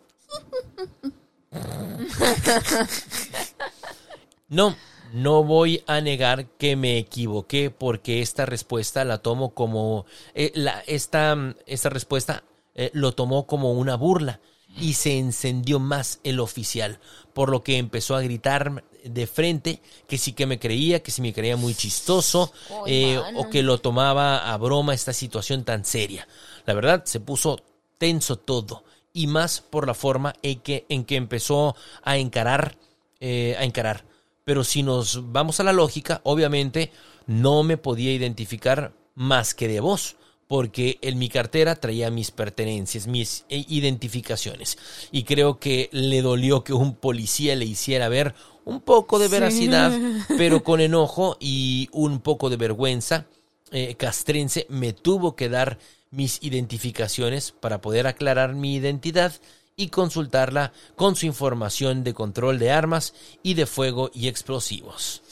No, no voy a negar que me equivoqué porque esta respuesta la tomo como eh, la, esta, esta respuesta eh, lo tomó como una burla y se encendió más el oficial, por lo que empezó a gritar de frente que sí que me creía, que sí me creía muy chistoso eh, o que lo tomaba a broma esta situación tan seria. La verdad, se puso tenso todo y más por la forma en que, en que empezó a encarar, eh, a encarar. Pero si nos vamos a la lógica, obviamente no me podía identificar más que de voz, porque en mi cartera traía mis pertenencias, mis eh, identificaciones. Y creo que le dolió que un policía le hiciera ver un poco de veracidad, *laughs* pero con enojo y un poco de vergüenza eh, castrense me tuvo que dar mis identificaciones para poder aclarar mi identidad y consultarla con su información de control de armas y de fuego y explosivos.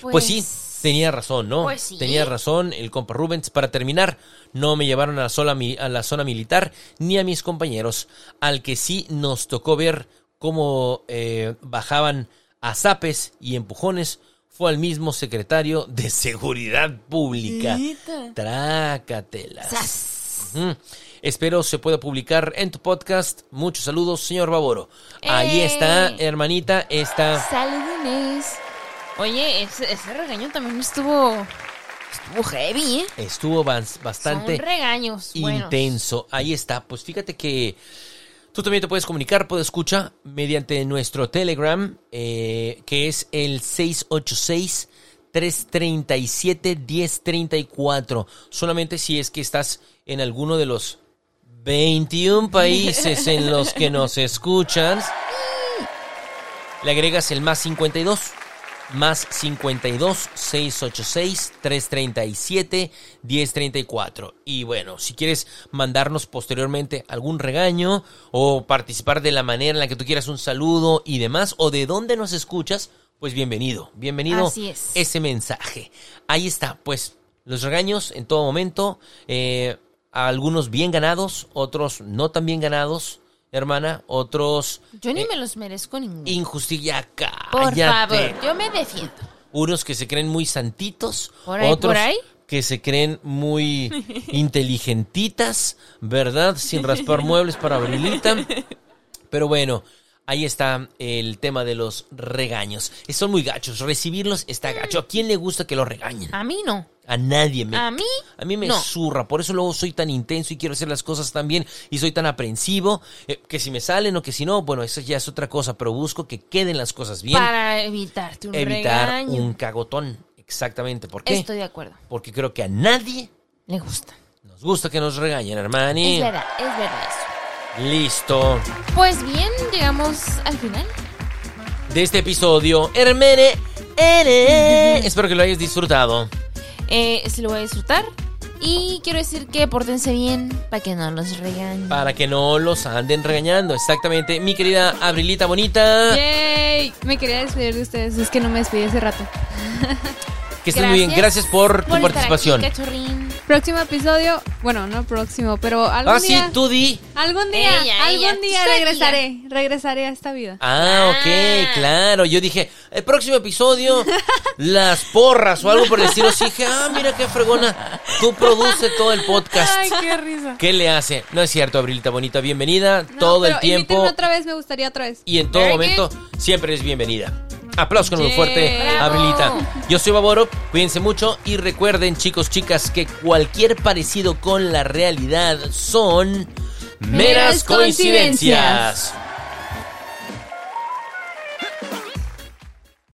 Pues, sí, tenía razón, ¿no? pues sí. Tenía razón el compa Rubens. Para terminar, no me llevaron a la, sola a la zona militar ni a mis compañeros, al que sí nos tocó ver cómo eh, bajaban a zapes y empujones fue al mismo secretario de Seguridad Pública. Neta. Trácatelas. Sas. Espero se pueda publicar en tu podcast. Muchos saludos, señor Baboro. Ahí ¡Eh! está, hermanita, está... Saludines. Oye, ese, ese regaño también estuvo. Estuvo heavy, ¿eh? Estuvo bas- bastante Son regaños. buenos. intenso. Ahí está. Pues fíjate que tú también te puedes comunicar, puedes escuchar mediante nuestro Telegram, eh, que es el 686 337 1034. Solamente si es que estás en alguno de los 21 países en los que nos escuchas, le agregas el más 52 más 52 686 337 1034. Y bueno, si quieres mandarnos posteriormente algún regaño o participar de la manera en la que tú quieras un saludo y demás, o de dónde nos escuchas, pues bienvenido, bienvenido Así es. ese mensaje. Ahí está, pues los regaños en todo momento, eh, algunos bien ganados, otros no tan bien ganados, hermana, otros Yo ni eh, me los merezco ninguno. injusticia. Por Cállate. favor, yo me defiendo. Unos que se creen muy santitos, Por ahí, otros por ahí. que se creen muy *laughs* inteligentitas, ¿verdad? Sin raspar muebles para Abrilita. Pero bueno, ahí está el tema de los regaños. Son muy gachos, recibirlos está gacho. ¿A quién le gusta que lo regañen? A mí no. A nadie. Me, A mí, A mí me no. zurra, por eso luego soy tan intenso y quiero hacer las cosas tan bien y soy tan aprensivo, eh, que si me salen o que si no, bueno, eso ya es otra cosa, pero busco que queden las cosas bien, Para evitarte un evitar regaño. un cagotón. Exactamente, ¿por qué? Estoy de acuerdo. Porque creo que a nadie Le gusta. nos gusta que nos regañen, hermani. Es verdad, es verdad eso. Listo. Pues bien, llegamos al final. De este episodio, Hermene, Ere. Espero que lo hayas disfrutado. Eh, se lo voy a disfrutar. Y quiero decir que pórtense bien para que no los regañen. Para que no los anden regañando. Exactamente. Mi querida Abrilita Bonita. ¡Yay! Me quería despedir de ustedes, es que no me despedí hace rato. Que estés muy bien. Gracias por tu participación. aquí, cachorrín. Próximo episodio, bueno, no próximo, pero algún Ah, sí, día. tú di. Algún día, Ella, algún ella, día regresaré, regresaré a esta vida. Ah, Ah. ok, claro. Yo dije, el próximo episodio, *laughs* las porras o algo por el estilo. Sí, dije, ah, mira qué fregona. Tú produce todo el podcast. Ay, qué risa. ¿Qué le hace? No es cierto, Abrilita Bonita. Bienvenida No, todo el tiempo. otra vez, me gustaría otra vez. Y en todo Very momento, siempre es bienvenida. Aplausos con un Yeah. fuerte, Bravo. Abrilita. Yo soy Baboro, cuídense mucho y recuerden, chicos, chicas, que cualquier parecido con la realidad son meras coincidencias.